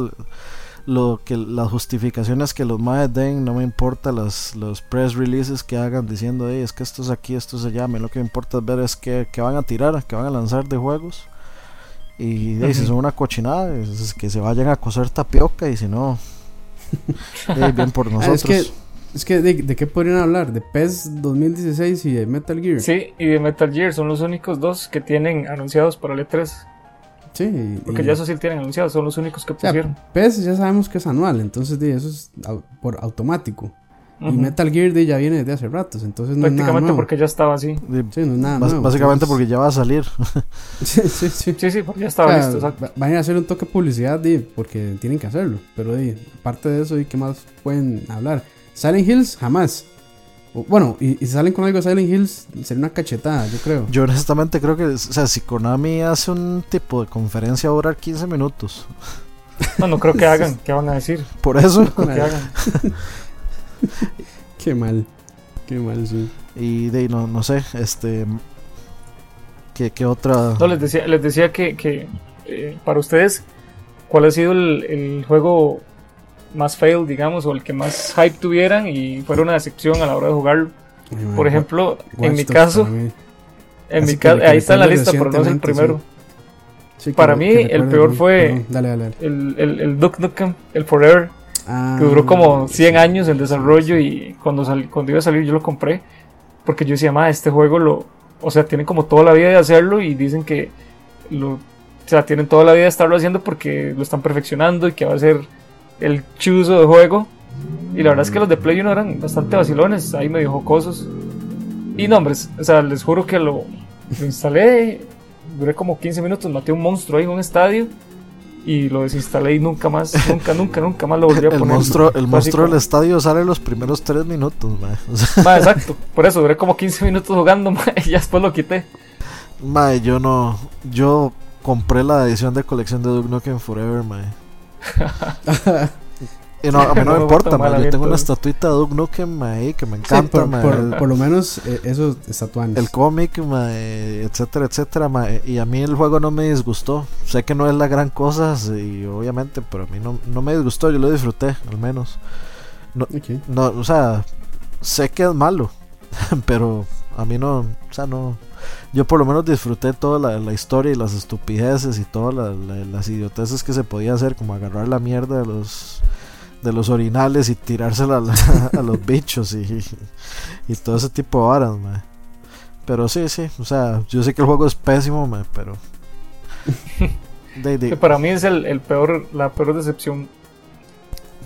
lo que las justificaciones que los maes den. No me importa las, los press releases que hagan diciendo, "Ey, es que esto es aquí, esto es allá. A mí lo que me importa es ver es qué, qué van a tirar, qué van a lanzar de juegos. Y ey, si son una cochinada, es que se vayan a coser tapioca y si no, ey, bien por nosotros. Ah, es que Es que, ¿de, de qué podrían hablar? ¿De PES 2016 y de Metal Gear? Sí, y de Metal Gear son los únicos dos que tienen anunciados para el E3. Sí. Porque y- ya eso sí tienen anunciados, son los únicos que o sea, pusieron. PES ya sabemos que es anual, entonces de, eso es au- por automático. Y. Metal Gear de, ya viene desde hace ratos, entonces no es nada Prácticamente nuevo. porque ya estaba así. Y Sí, no es nada nuevo, básicamente entonces- porque ya va a salir. sí, sí, sí. Sí, sí, porque ya O estaba sea, listo, exacto. va- van a hacer un toque de publicidad di, porque tienen que hacerlo. Pero di, aparte de eso, di, ¿qué más pueden hablar? Silent Hills, jamás. O- bueno, y, y si salen con algo de Silent Hills, sería una cachetada, yo creo. Yo honestamente creo que, o sea, si Konami hace un tipo de conferencia va a durar 15 minutos. No, no creo que hagan, ¿qué van a decir? Por eso. No creo que hagan. Qué mal. Qué mal, sí. Y de no, no sé, este. ¿Qué, qué otra? No, les decía, les decía que, que, eh, para ustedes, ¿cuál ha sido el, el juego más fail, digamos, o el que más hype tuvieran y fuera una decepción a la hora de jugarlo? Ay, Por ejemplo, Watch en mi caso, en Así mi caso, ahí está en la lista, pero no es el primero. Sí, para mí, que el peor fue- Perdón, dale, dale, dale. El, el, el Duke Nukem, el Forever, Ah, que duró como 100 sí, años en desarrollo y cuando, sal- cuando iba a salir yo lo compré porque yo decía, ma, este juego lo, o sea, tienen como toda la vida de hacerlo y dicen que lo, o sea, tienen toda la vida de estarlo haciendo porque lo están perfeccionando y que va a ser el chuzo de juego. Y la verdad es que los de Play 1 eran bastante vacilones, ahí medio jocosos. Y nombres, o sea, les juro que lo, lo instalé, duré como 15 minutos, maté un monstruo ahí en un estadio y lo desinstalé y nunca más, nunca, nunca, nunca más lo volví a El poner. monstruo, el monstruo del estadio sale los primeros 3 minutos. O sea, Ma, exacto, por eso duré como 15 minutos jugando ma, y ya después lo quité. mae, yo no. Yo compré la edición de colección de Duke Nukem Forever, mae. Y no, a mí no No me importa, mae. Yo tengo una estatuita de Duke Nukem, mae, que me Sí, encanta, por, mae. por, por lo menos eh, eso el cómic, etcétera, etcétera, y a mí el juego no me disgustó. Sé que no es la gran cosa, y obviamente, pero a mí no, no me disgustó, yo lo disfruté, al menos. Ok. No, o sea, sé que es malo, pero a mí no, o sea, no. Yo por lo menos disfruté toda la, la historia y las estupideces y todas la- la- las idioteces que se podía hacer, como agarrar la mierda de los de los orinales y tirársela a, la- a los bichos y, y todo ese tipo de varas, mae. Pero sí, sí, o sea, yo sé que el juego es pésimo, mae, pero... De, para mí es el, el peor, la peor decepción.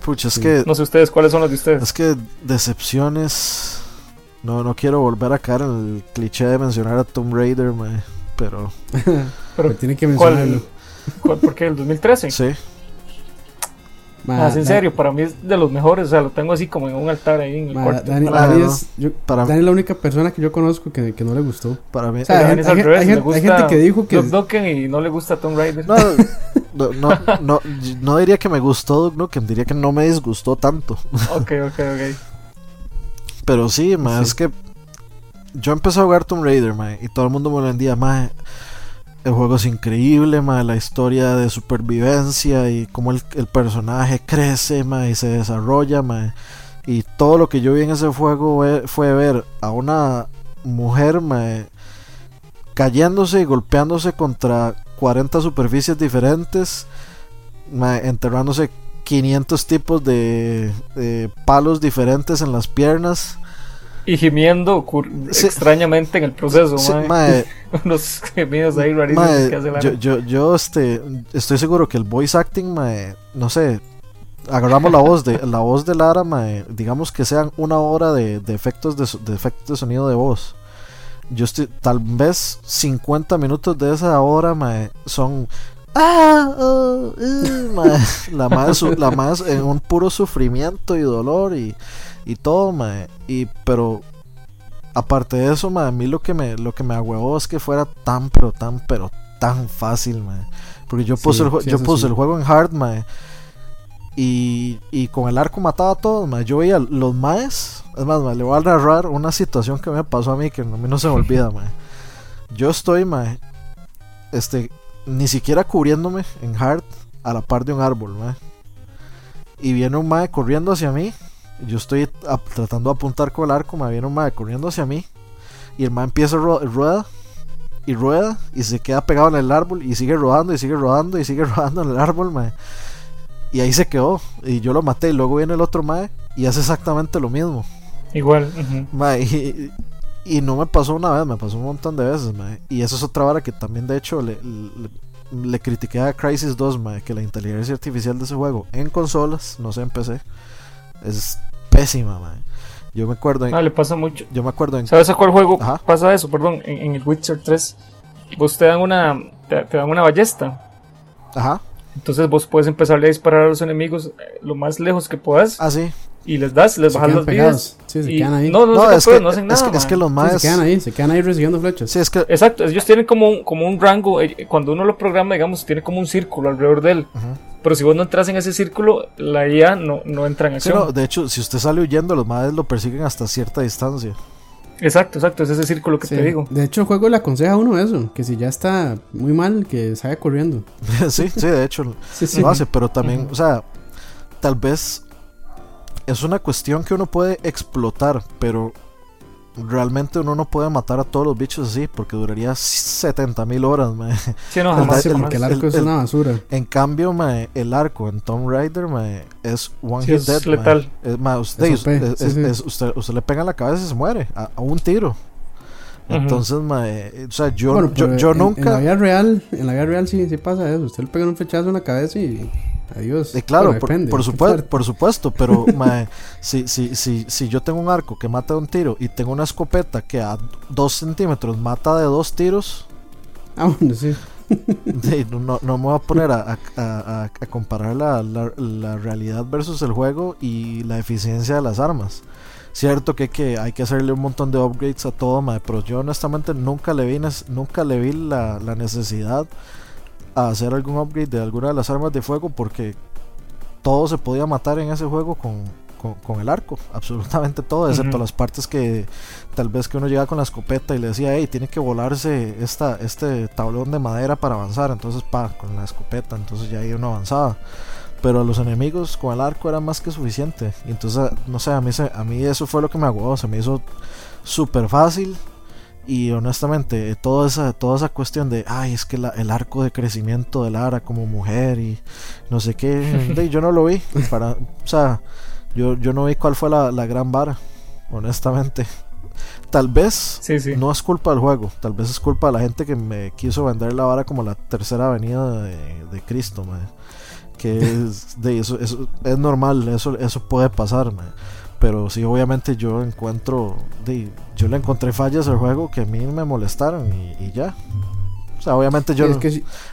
pucha, es Sí. que No sé ustedes, ¿cuáles son las de ustedes? Es que decepciones. No, no quiero volver a caer en el cliché de mencionar a Tomb Raider, mae, pero Pero, Pero tiene que mencionarlo. ¿cuál, cuál- ¿Por qué? ¿El 2013? sí. Ma, Ah, es en serio, para mí es de los mejores. O sea, lo tengo así como en un altar ahí en el ma, cuarto. Dani, Dani no. es, yo- Para, Dani es la única persona que yo conozco que, que no le gustó. para mí. O sea, hay, Dani es hay al gen- revés, hay hay gusta gente que dijo que. Duke Nukem y no le gusta Tomb Raider. no, no, no, no, no diría que me gustó Duke Nukem, diría que no me disgustó tanto. Ok, ok, ok. Pero sí, mae, Sí. es que yo empecé a jugar Tomb Raider, mae, y todo el mundo me lo vendía, mae. El juego es increíble, mae, la historia de supervivencia y cómo el, personaje crece, y se desarrolla. Y todo lo que yo vi en ese juego fue, ver a una mujer, cayéndose y golpeándose contra 40 superficies diferentes, enterrándose 500 tipos de palos diferentes en las piernas. Y gimiendo Sí. extrañamente en el proceso, Sí, mae. mae, Unos gemidos ahí rarísimos Mae, que hace la yo, yo, yo este, estoy seguro que el voice acting, mae, no sé, agarramos la voz de la voz de Lara, mae, digamos que sean una hora de, de efectos de, efectos de sonido de voz. Yo estoy, tal vez 50 minutos de esa hora, mae, son ah, oh, uh, mae, la más la más en un puro sufrimiento y dolor y, y todo, mae, y pero aparte de eso, mae, a mí lo que me lo que me ahuevó es que fuera tan pero tan pero tan fácil, mae. Porque yo Sí, puse el, sí, yo puse sí. el juego en hard, mae. Y, y con el arco mataba a todos, mae. Yo veía los maes. Es más, mae, le voy a narrar una situación que me pasó a mí que a mí no se me olvida, mae. Yo estoy, mae, este, ni siquiera cubriéndome en hard a la par de un árbol, mae. Y viene un mae corriendo hacia mí. Yo estoy tratando de apuntar con el arco, mae. Viene un mae corriendo hacia mí. Y el mae empieza a ro- rueda y rueda y se queda pegado en el árbol y sigue rodando y sigue rodando y sigue rodando en el árbol, mae. Y ahí se quedó. Y yo lo maté. Y luego viene el otro mae y es exactamente lo mismo. Igual. y, no me pasó una vez, me pasó un montón de veces. Y eso es otra vara que también, de hecho, le, le, critiqué a Crisis 2, que la inteligencia artificial de ese juego en consolas, no sé en PC, es pésima. Yo me acuerdo en, Ah, le pasa mucho. Yo me acuerdo en. ¿Sabes a cuál juego pasa eso? Perdón, en, el Witcher 3. Vos te dan una, te, dan una ballesta. Ajá. Entonces vos puedes empezar a disparar a los enemigos eh, lo más lejos que puedas. Ah, sí y les das, les bajas las vidas. Sí, se quedan ahí. No, no, no, es que, no hacen nada. Es que, los más. se quedan ahí, se quedan ahí recibiendo flechas. Sí, es que... Exacto, ellos tienen como un, como un rango. Eh, cuando uno lo programa, digamos, tiene como un círculo alrededor de él. Pero si vos no entras en ese círculo, la IA no, no entra en acción. Sí, de hecho, si usted sale huyendo, los madres lo persiguen hasta cierta distancia. Exacto, exacto, es ese círculo que te digo. De hecho, el juego le aconseja a uno eso, que si ya está muy mal, que salga corriendo. sí, sí, de hecho lo hace, pero también, o sea, tal vez es una cuestión que uno puede explotar, pero realmente uno no puede matar a todos los bichos así, porque duraría 70 mil horas. Sí, no, jamás, porque el arco es una basura. En cambio, el arco en Tomb Raider es one hit dead. letal. usted, usted, le pega en la cabeza y se muere a, un tiro. Entonces, o sea, yo, yo, nunca. En la vida real, en la vida real sí, sí pasa eso. Usted le pega un flechazo en la cabeza y Adiós. Eh, claro, por, supuesto, por supuesto, pero si, si, si, si yo tengo un arco que mata de un tiro y tengo una escopeta que a dos centímetros mata de dos tiros. Ah, bueno, sí. no, no, me voy a poner a, a, a, comparar la, la, realidad versus el juego y la eficiencia de las armas. Cierto que, que hay que hacerle un montón de upgrades a todo, pero yo honestamente nunca le vi, nunca le vi la, la necesidad a hacer algún upgrade de alguna de las armas de fuego porque todo se podía matar en ese juego con, con, el arco, absolutamente todo, excepto las partes que tal vez que uno llega con la escopeta y le decía, hey, tiene que volarse esta, este tablón de madera para avanzar, entonces pa, con la escopeta, entonces ya ahí uno avanzaba. Pero a los enemigos con el arco era más que suficiente. Y entonces, no sé, a mí, a mí eso fue lo que me agudó, se me hizo súper fácil y honestamente, toda esa, toda esa cuestión de, ay, es que el arco de crecimiento de Lara como mujer y no sé qué, yo no lo vi. Para, o sea, yo, yo no vi cuál fue la, la gran vara, honestamente. Tal vez no es culpa del juego, tal vez es culpa de la gente que me quiso vender la vara como la tercera avenida de, de Cristo, que es, de eso, eso, es normal, eso, eso puede pasar. Pero sí, obviamente yo encuentro, yo le encontré fallas al juego que a mí me molestaron y, ya. O sea, obviamente yo...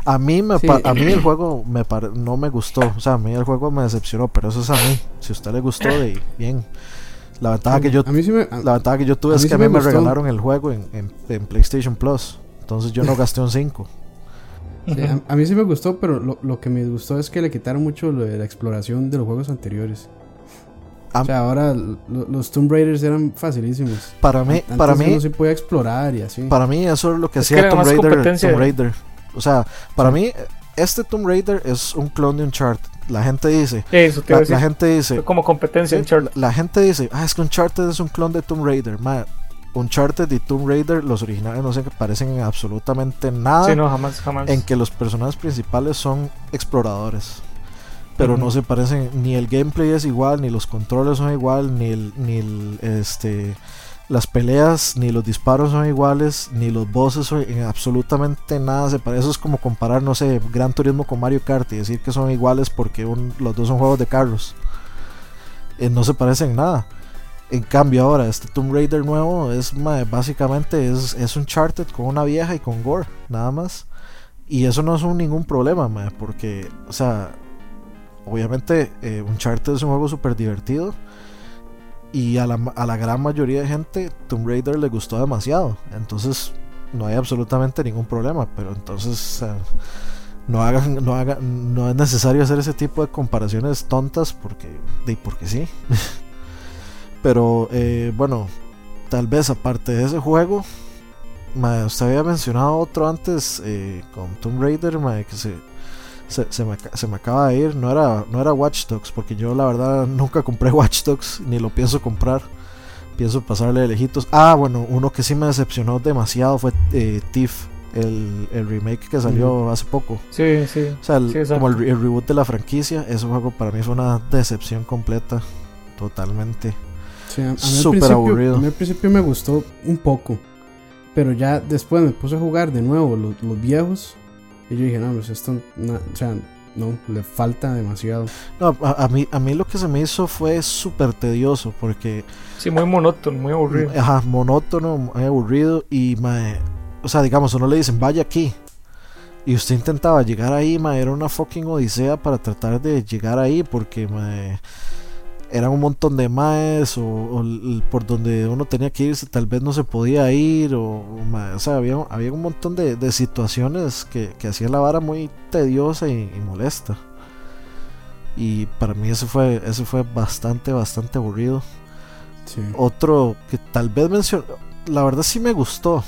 a, mí me a mí el juego me no me gustó. O sea, a mí el juego me decepcionó, pero eso es a mí. Si a usted le gustó, de, bien. La ventaja que yo, la ventaja que yo tuve es que a mí me, regalaron el juego en, en, PlayStation Plus. Entonces yo no gasté un 5. a, mí sí me gustó, pero lo, lo, que me gustó es que le quitaron mucho lo de la exploración de los juegos anteriores o sea, ahora los Tomb Raiders eran facilísimos. Para mí, para mí no se podía explorar y así. Para mí eso es lo que hacía Tomb, Raider, O sea, para mí este Tomb Raider es un clon de Uncharted. La gente dice, eso la, la, gente dice, como competencia Uncharted. La, gente dice, ah, es que Uncharted es un clon de Tomb Raider. Uncharted y Tomb Raider, los originales no se parecen en absolutamente nada. Sí, no, jamás, jamás. En que los personajes principales son exploradores pero no se parecen, ni el gameplay es igual, ni los controles son igual, ni el, ni el, este, las peleas, ni los disparos son iguales, ni los bosses son en absolutamente nada se parece. Eso es como comparar, no sé, Gran Turismo con Mario Kart y decir que son iguales porque los dos son juegos de carros. Eh, no se parecen en nada. En cambio ahora, este Tomb Raider nuevo es básicamente es, es un Charted con una vieja y con gore, nada más. Y eso no es un, ningún problema, porque, o sea, obviamente eh, Uncharted es un juego súper divertido y a la, a la, gran mayoría de gente Tomb Raider le gustó demasiado. Entonces no hay absolutamente ningún problema, pero entonces no hagan, no hagan, no es necesario hacer ese tipo de comparaciones tontas porque, de, porque sí. pero eh, bueno, tal vez aparte de ese juego, usted había mencionado otro antes eh, con Tomb Raider, que se se, se, me, se, me, acaba de ir. No era, no era Watch Dogs, porque yo la verdad nunca compré Watch Dogs, ni lo pienso comprar. Pienso pasarle de lejitos. Ah, bueno, uno que sí me decepcionó demasiado fue eh, Thief, el, el, remake que salió hace poco. Sí, sí. O sea, como el, reboot de la franquicia, ese juego para mí fue una decepción completa. totalmente. Sí, a, mí Súper aburrido. a mí al principio me gustó un poco. Pero ya después me puse a jugar de nuevo los, los viejos. Y yo dije, no, pues esto, na- o sea, no, le falta demasiado. No, a, a mí, a mí lo que se me hizo fue súper tedioso porque, Sí, muy monótono, muy aburrido. ajá, monótono, muy aburrido y, mae, o sea, digamos, uno le dicen, vaya aquí. Y usted intentaba llegar ahí, mae, era una fucking odisea para tratar de llegar ahí porque, mae, eran un montón de maes o, por donde uno tenía que irse tal vez no se podía ir o, o, mae, o sea, había, había un montón de, de situaciones que, que hacían la vara muy tediosa y, y molesta. Y para mí ese fue, ese fue bastante, bastante aburrido. Sí. Otro que tal vez mencionó, la verdad sí me gustó.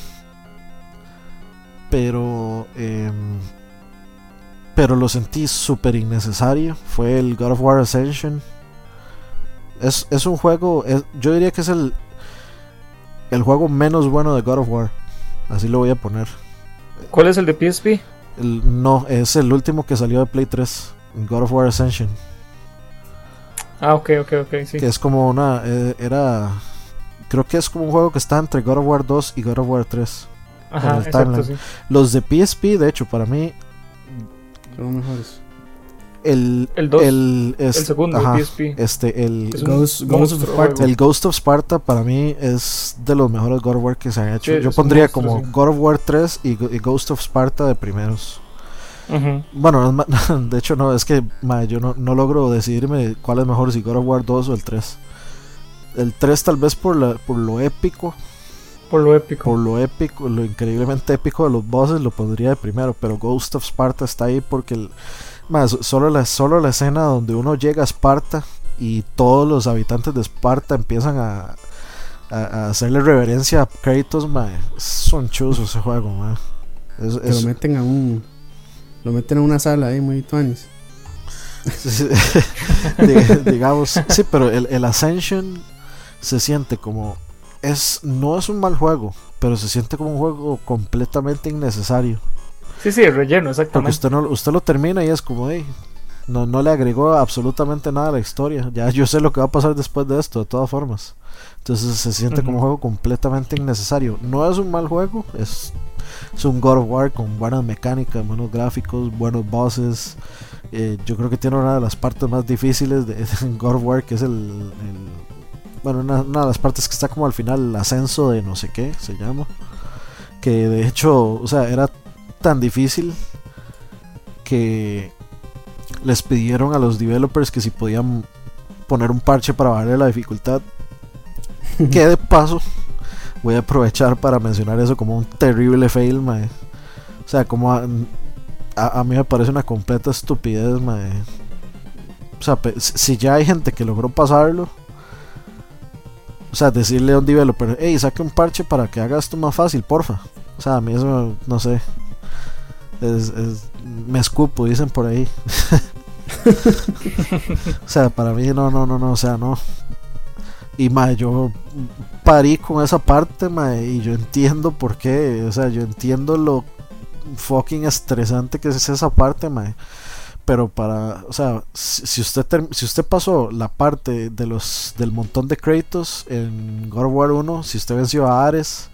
Pero, em, pero lo sentí súper innecesario. Fue el God of War Ascension. Es, es un juego, es- yo diría que es el, el juego menos bueno de God of War. Así lo voy a poner. ¿Cuál es el de PSP? El- no, es el último que salió de Play 3. God of War Ascension. Ah, ok, ok, ok, sí. Que es como una. eh, era. Creo que es como un juego que está entre God of War 2 y God of War 3. Ajá, el exacto, timeline. sí. Los de PSP, de hecho, para mí, Son los mejores. El. El dos, el, es- El segundo ajá, PSP. Este, el. Es Ghost, Ghost of Sparta. juego. El Ghost of Sparta para mí es de los mejores God of War que se han hecho. Sí, Yo pondría monstruo, como sí. God of War 3 y, y Ghost of Sparta de primeros. Bueno, de hecho no, es que ma, yo no, no logro decidirme cuál es mejor, si God of War 2 o el 3. El 3 tal vez por, la, por lo épico, Por lo épico. por lo épico, lo increíblemente épico de los bosses lo pondría de primero, pero Ghost of Sparta está ahí porque el, ma, so- solo, la, solo la escena donde uno llega a Esparta y todos los habitantes de Esparta empiezan a, a, a hacerle reverencia a Kratos, ma, es un chuzo ese juego, ma. Es- Que es- lo meten a un. Lo meten a una sala ahí muy tuanis. Digamos, sí, pero el, el Ascension se siente como es no es un mal juego, pero se siente como un juego completamente innecesario. Sí, sí, el relleno, Porque exactamente. usted no usted lo termina y es como, hey, no, no le agregó absolutamente nada a la historia. Ya yo sé lo que va a pasar después de esto, de todas formas. Entonces se siente como un juego completamente innecesario. No es un mal juego, es, es un God of War con buenas mecánicas, buenos gráficos, buenos bosses. Eh, yo creo que tiene una de las partes más difíciles de, de God of War, que es el. el- bueno, una, una de las partes que está como al final, el ascenso de no sé qué se llama. Que de hecho, o sea, era tan difícil que les pidieron a los developers que si podían poner un parche para bajarle la dificultad. que de paso voy a aprovechar para mencionar eso como un terrible fail, mae. O sea, como a, a- a mí me parece una completa estupidez, mae. O sea, si ya hay gente que logró pasarlo, o sea, decirle a un developer, hey, saque un parche para que haga esto más fácil, porfa. O sea, a mí eso, no sé. Es, es- me escupo, dicen por ahí. o sea, para mí no, no, no, no, o sea, no. Y mae, yo parí con esa parte, mae, y yo entiendo por qué, o sea, yo entiendo lo fucking estresante que es esa parte, mae. Pero para, o sea, si usted si usted pasó la parte de los del montón de Kratos en God of War 1, si usted venció a Ares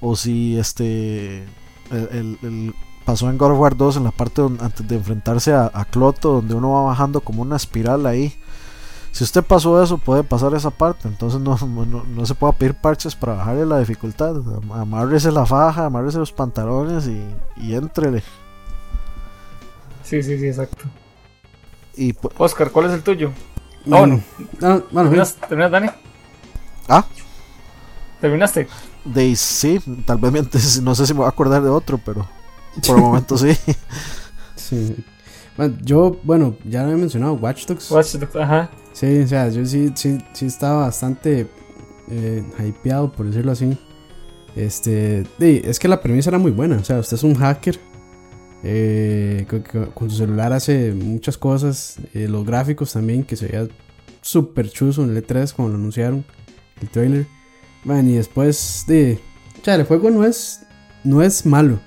o si este el, el- el- pasó en God of War 2 en la parte donde, antes de enfrentarse a, a Cloto donde uno va bajando como una espiral ahí. Si usted pasó eso, puede pasar esa parte. Entonces no, no, no se puede pedir parches para bajarle la dificultad. Am- Amárrese la faja, amárrese los pantalones y, y entrele. Sí, sí, sí, exacto. Y Oscar, ¿cuál es el tuyo? Ah, bueno. Ah, bueno, ¿Terminaste, ¿Terminaste, Dani? ah, ¿Terminaste? de sí, tal vez no sé si me voy a acordar de otro, pero por el momento sí. sí. Bueno, yo, bueno, ya lo he mencionado, Watch Dogs. Watch Dogs, ajá. Sí, o sea, yo sí, sí, sí estaba bastante eh, hypeado, por decirlo así. Este, sí, es que la premisa era muy buena. O sea, usted es un hacker. eh, con, su celular hace muchas cosas. eh, los gráficos también, que se veía súper chuzo en el E3 cuando lo anunciaron. El trailer. Man, y después de. O sea, el juego no es. No es malo.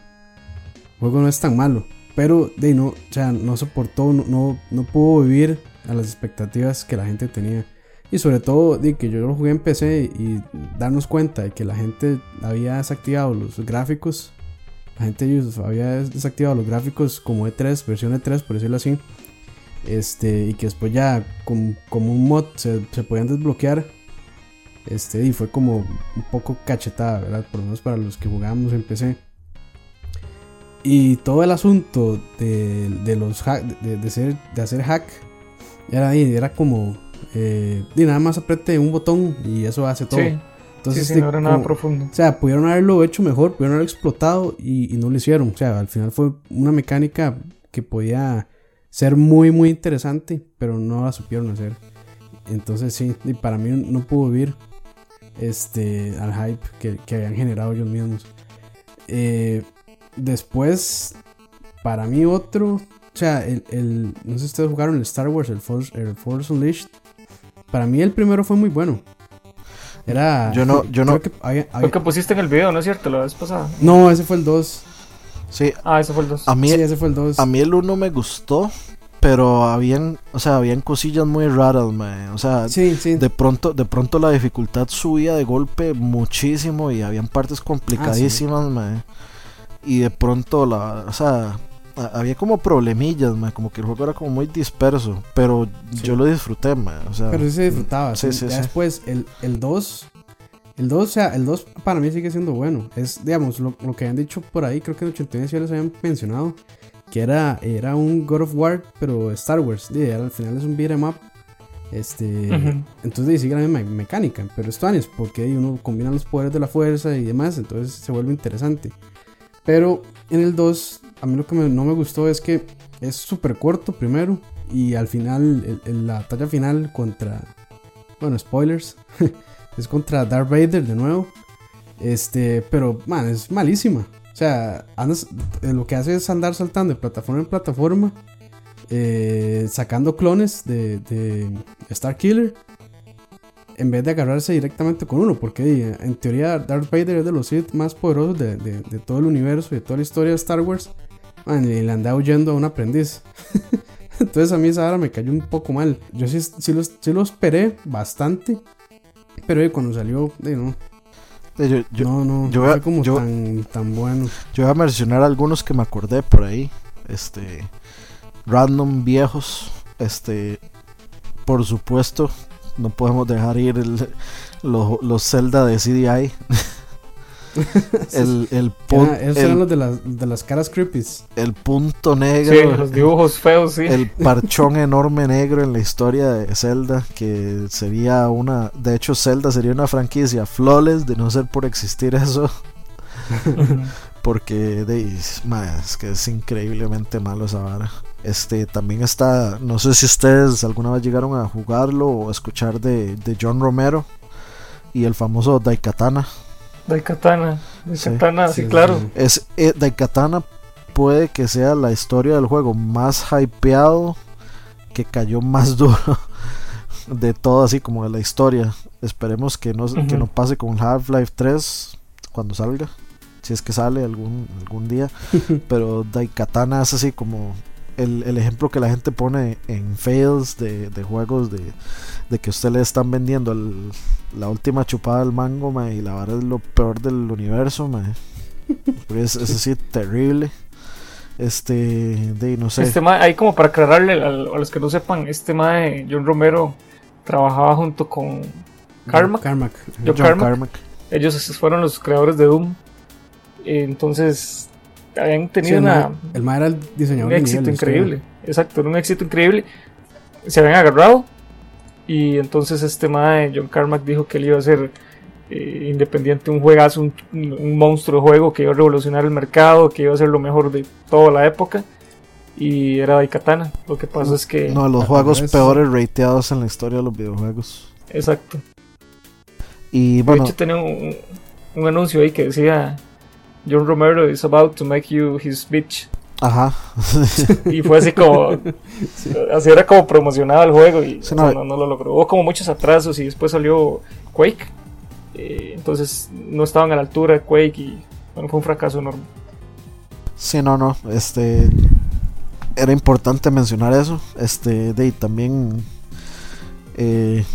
Juego no es tan malo. Pero de no, o sea, no soportó, no, no, no pudo vivir a las expectativas que la gente tenía. Y sobre todo de que yo lo jugué en PC y darnos cuenta de que la gente había desactivado los gráficos. La gente había desactivado los gráficos como E3, versión E3, por decirlo así. Este, y que después ya como, como un mod se, se, podían desbloquear. Este, y fue como un poco cachetada, ¿verdad? Por lo menos para los que jugábamos en PC. Y todo el asunto de, de los de, de, ser, de hacer hack era, era como eh, y nada más apriete un botón y eso hace todo. Entonces, sí, no era nada profundo. O sea, pudieron haberlo hecho mejor, pudieron haberlo explotado y, y, no lo hicieron. O sea, al final fue una mecánica que podía ser muy, muy interesante, pero no la supieron hacer. Entonces, sí, y para mí no pudo vivir este, al hype que, que habían generado ellos mismos. Eh, después, para mí otro, o sea, el, el, no sé si ustedes jugaron el Star Wars, el Force, el Force Unleashed. Para mí el primero fue muy bueno. Era. Yo no. Yo no. Que, que pusiste en el video, ¿no es cierto? La vez pasada. No, ese fue el 2. Sí. Ah, ese fue el 2. A mí, sí, ese fue el 2. A mí el 1 me gustó. Pero habían, o sea, habían cosillas muy raras, man. O sea, sí, sí. de pronto, de pronto la dificultad subía de golpe muchísimo y habían partes complicadísimas, ah, sí. Y de pronto la, o sea, había como problemillas, man, como que el juego era como muy disperso, pero yo lo disfruté, man, o sea, pero sí se disfrutaba. Sí, sí, después el, el 2 el 2, o sea, el 2 para mí sigue siendo bueno. Es, digamos, lo, lo que habían dicho por ahí, creo que en 89 ya les habían mencionado, que era, era un God of War, pero Star Wars. Y al final es un beat'em up. Este, uh -huh. Entonces sigue la misma mecánica, pero esto es porque uno combina los poderes de la fuerza y demás, entonces se vuelve interesante. Pero en el 2, a mí lo que no me gustó es que es súper corto primero y al final, la batalla final contra, bueno, spoilers, es contra Darth Vader de nuevo. Este, pero, man, es malísima. O sea, eh, lo que hace es andar saltando de plataforma en plataforma, eh, sacando clones de, de, Star Killer, en vez de agarrarse directamente con uno, porque en teoría Darth Vader es de los Sith más poderosos de, de, de todo el universo y de toda la historia de Star Wars, man, y le andaba huyendo a un aprendiz. Entonces a mí esa hora me cayó un poco mal. Yo sí, sí, lo, sí lo esperé bastante, pero cuando salió, no, yo, yo, no, no, yo, no fue como yo, tan, tan bueno. Yo voy a mencionar algunos que me acordé por ahí. Este. Random viejos. Este. Por supuesto. No podemos dejar ir el, los, los Zelda de CDI. el, el punto. esos eran los de, las, de las caras creepies. El punto negro. Sí, los dibujos feos, sí. El parchón enorme negro en la historia de Zelda. Que sería una. De hecho, Zelda sería una franquicia flawless de no ser por existir eso. Porque de, man, es que es increíblemente malo esa vara. Este también está. No sé si ustedes alguna vez llegaron a jugarlo o escuchar de, de John Romero y el famoso Daikatana. Daikatana, Daikatana, sí, sí, sí claro. Es, eh, Daikatana puede que sea la historia del juego más hypeado, que cayó más duro de todo, así como de la historia. Esperemos que no, uh -huh. que no pase con Half-Life 3 cuando salga, si es que sale algún, algún día. Pero Daikatana es así como el, el, ejemplo que la gente pone en fails de, de juegos de, de, que usted le están vendiendo el, la última chupada del mango ma, y la vara es lo peor del universo ma. es, es así terrible este de no sé este ma, ahí como para aclararle a, a, los que no sepan este ma de John Romero trabajaba junto con Carmack, Carmack. John, John Carmack. Carmack. ellos fueron los creadores de Doom entonces habían tenido sí, una, el ma era el diseñador un éxito increíble. exacto era un éxito increíble. Se habían agarrado y entonces este ma de John Carmack dijo que él iba a ser eh, independiente un juegazo un, un, monstruo de juego que iba a revolucionar el mercado que iba a ser lo mejor de toda la época. Y era Daikatana. Lo que pasa es que no los juegos es... peores rateados en la historia de los videojuegos. Exacto. Y bueno. de hecho tenía un, un anuncio ahí que decía John Romero is about to make you his bitch. Ajá. y fue así como. sí. Así era como promocionado el juego y sí, no, o sea, no, no, lo logró. Hubo como muchos atrasos y después salió Quake. Eh, entonces no estaban a la altura de Quake y bueno, fue un fracaso enorme. Sí, no, no. Este. Era importante mencionar eso. Este. De también. Eh,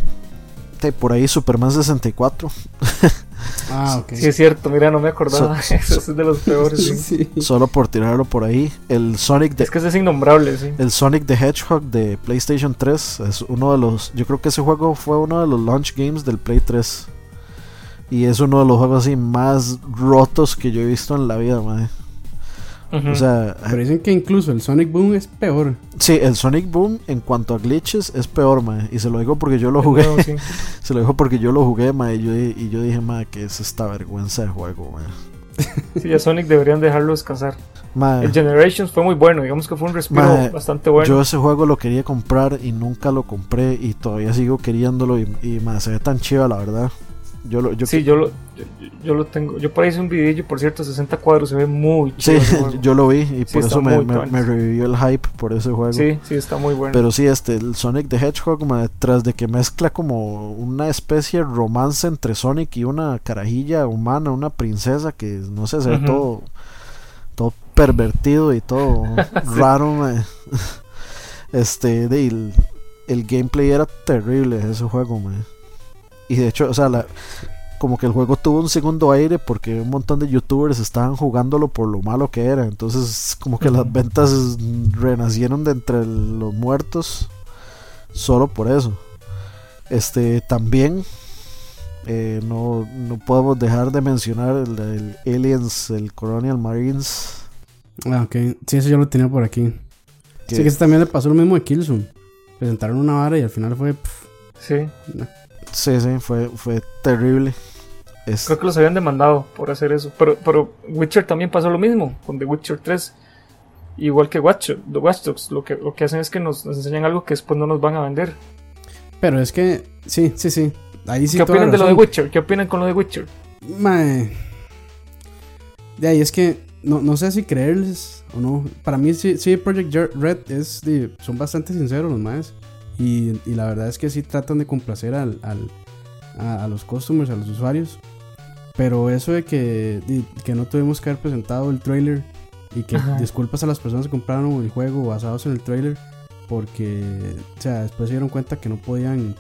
Te- por ahí Superman 64. Ah, ok. Sí, es cierto, mira, no me acordaba. So- Ese es de los peores. sí. Sí. Solo por tirarlo por ahí. El Sonic de Es que ese es innombrable, sí. El Sonic the Hedgehog de PlayStation 3 es uno de los. Yo creo que ese juego fue uno de los launch games del Play 3. Y es uno de los juegos así más rotos que yo he visto en la vida, mae. Ujú. O sea, Pero dicen que incluso el Sonic Boom es peor. sí, el Sonic Boom en cuanto a glitches es peor, mae. Y se lo digo porque yo lo jugué. Sí. Se lo digo porque yo lo jugué, mae. Y yo, y yo dije, mae, que es esta vergüenza de juego, mae. Sí, a Sonic deberían dejarlo descansar. El Generations fue muy bueno, digamos que fue un respiro bastante bueno. Yo ese juego lo quería comprar y nunca lo compré y todavía sigo queriéndolo y, y se ve tan chiva, la verdad. Yo lo, yo sí, yo lo, yo, lo tengo. Yo por ahí hice un videillo, por cierto, 60 cuadros, se ve muy Sí, chido. juego. yo lo vi y Sí, por eso me, revivió el hype por ese juego. Sí, sí, está muy bueno. Pero sí, este, el Sonic the Hedgehog, tras de que mezcla como una especie de romance entre Sonic y una carajilla humana, una princesa que no sé, se ve todo, todo pervertido y todo raro. Este, el, el gameplay era terrible ese juego, mae. Y de hecho, o sea, la, como que el juego tuvo un segundo aire porque un montón de youtubers estaban jugándolo por lo malo que era. Entonces, como que las ventas renacieron de entre los muertos solo por eso. Este también eh, no, no podemos dejar de mencionar el, el Aliens, el Colonial Marines. Ah, ok. Sí, eso yo lo tenía por aquí. Sí, que ese también le pasó lo mismo de Killzone. Presentaron una vara y al final fue. pff, Sí, sí, sí, fue, fue terrible. Es- creo que los habían demandado por hacer eso. Pero, pero Witcher también pasó lo mismo con The Witcher 3. Igual que Watch, The Watch Dogs. Lo que, lo que hacen es que nos, nos enseñan algo que después no nos van a vender. Pero es que. Sí, sí, sí. Ahí sí ¿Qué opinan de lo de. Witcher? ¿Qué opinan con lo de Witcher? Mae. De ahí es que no, no sé si creerles o no. Para mí sí, sí Project Red es de- son bastante sinceros los maes. Y, y la verdad es que sí tratan de complacer al, al- a, a los customers, a los usuarios. Pero eso de que, de- que no tuvimos que haber presentado el trailer y que Ajá. disculpas a las personas que compraron el juego basados en el trailer porque o sea, después se dieron cuenta que no podían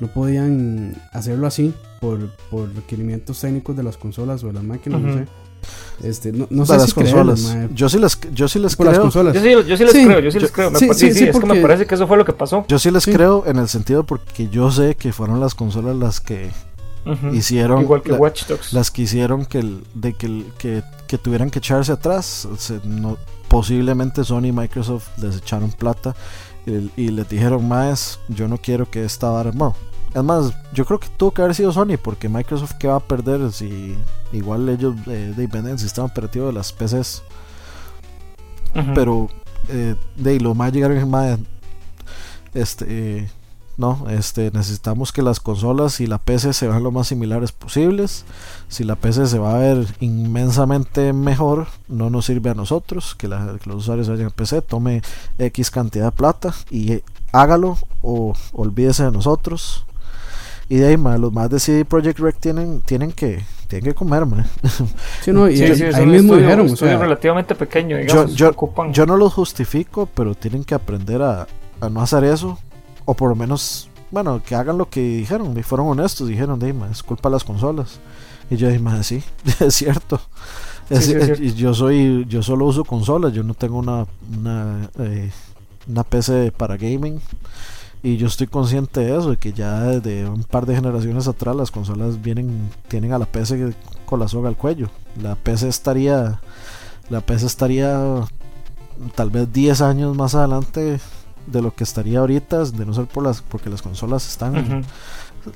no podían hacerlo así por, por requerimientos técnicos de las consolas o de las máquinas, no sé. Este, no, no sé para si las creerles, consolas. mae. Yo sí les, yo sí les por las creo. consolas. Yo sí, yo sí les Sí, creo, yo sí les yo- creo. Me sí, sí, sí, es que me porque- parece que eso fue lo que pasó. Yo sí les Sí. creo en el sentido porque yo sé que fueron las consolas las que Ujú. hicieron Igual que la- Watch Dogs. las que hicieron que el- de que, el- que, que tuvieran que echarse atrás Se- no- posiblemente Sony y Microsoft les echaron plata y, y les dijeron más yo no quiero que esta vara bueno, es más yo creo que tuvo que haber sido Sony porque Microsoft qué va a perder si igual ellos eh, de venden el sistema operativo de las PCs pero eh, de lo más llegaron más este eh, no este necesitamos que las consolas y la PC se vean lo más similares posibles. Si la PC se va a ver inmensamente mejor no nos sirve a nosotros que, la- que los usuarios vayan a PC tome X cantidad de plata y hágalo o olvídese de nosotros y de ahí ma, los más de CD Projekt Red tienen tienen que tienen que comer ma. Sí, no, y Sí, ahí, sí, ahí mismo estudio- dijeron, o estudio sea, relativamente pequeño, yo, digamos. yo, ocupan. yo no los justifico, pero tienen que aprender a, a no hacer eso. O por lo menos, bueno, que hagan lo que dijeron. Y fueron honestos. Dijeron, de es culpa de las consolas. Y yo dije, "Ma, sí, es cierto. Es- Sí, sí, es es- cierto. y yo soy yo solo uso consolas. Yo no tengo una, una, eh, una PC para gaming. Y yo estoy consciente de eso, de que ya desde un par de generaciones atrás las consolas vienen, tienen a la PC con la soga al cuello. La PC estaría, la PC estaría tal vez 10 años más adelante de lo que estaría ahorita, de no ser por las, porque las consolas están,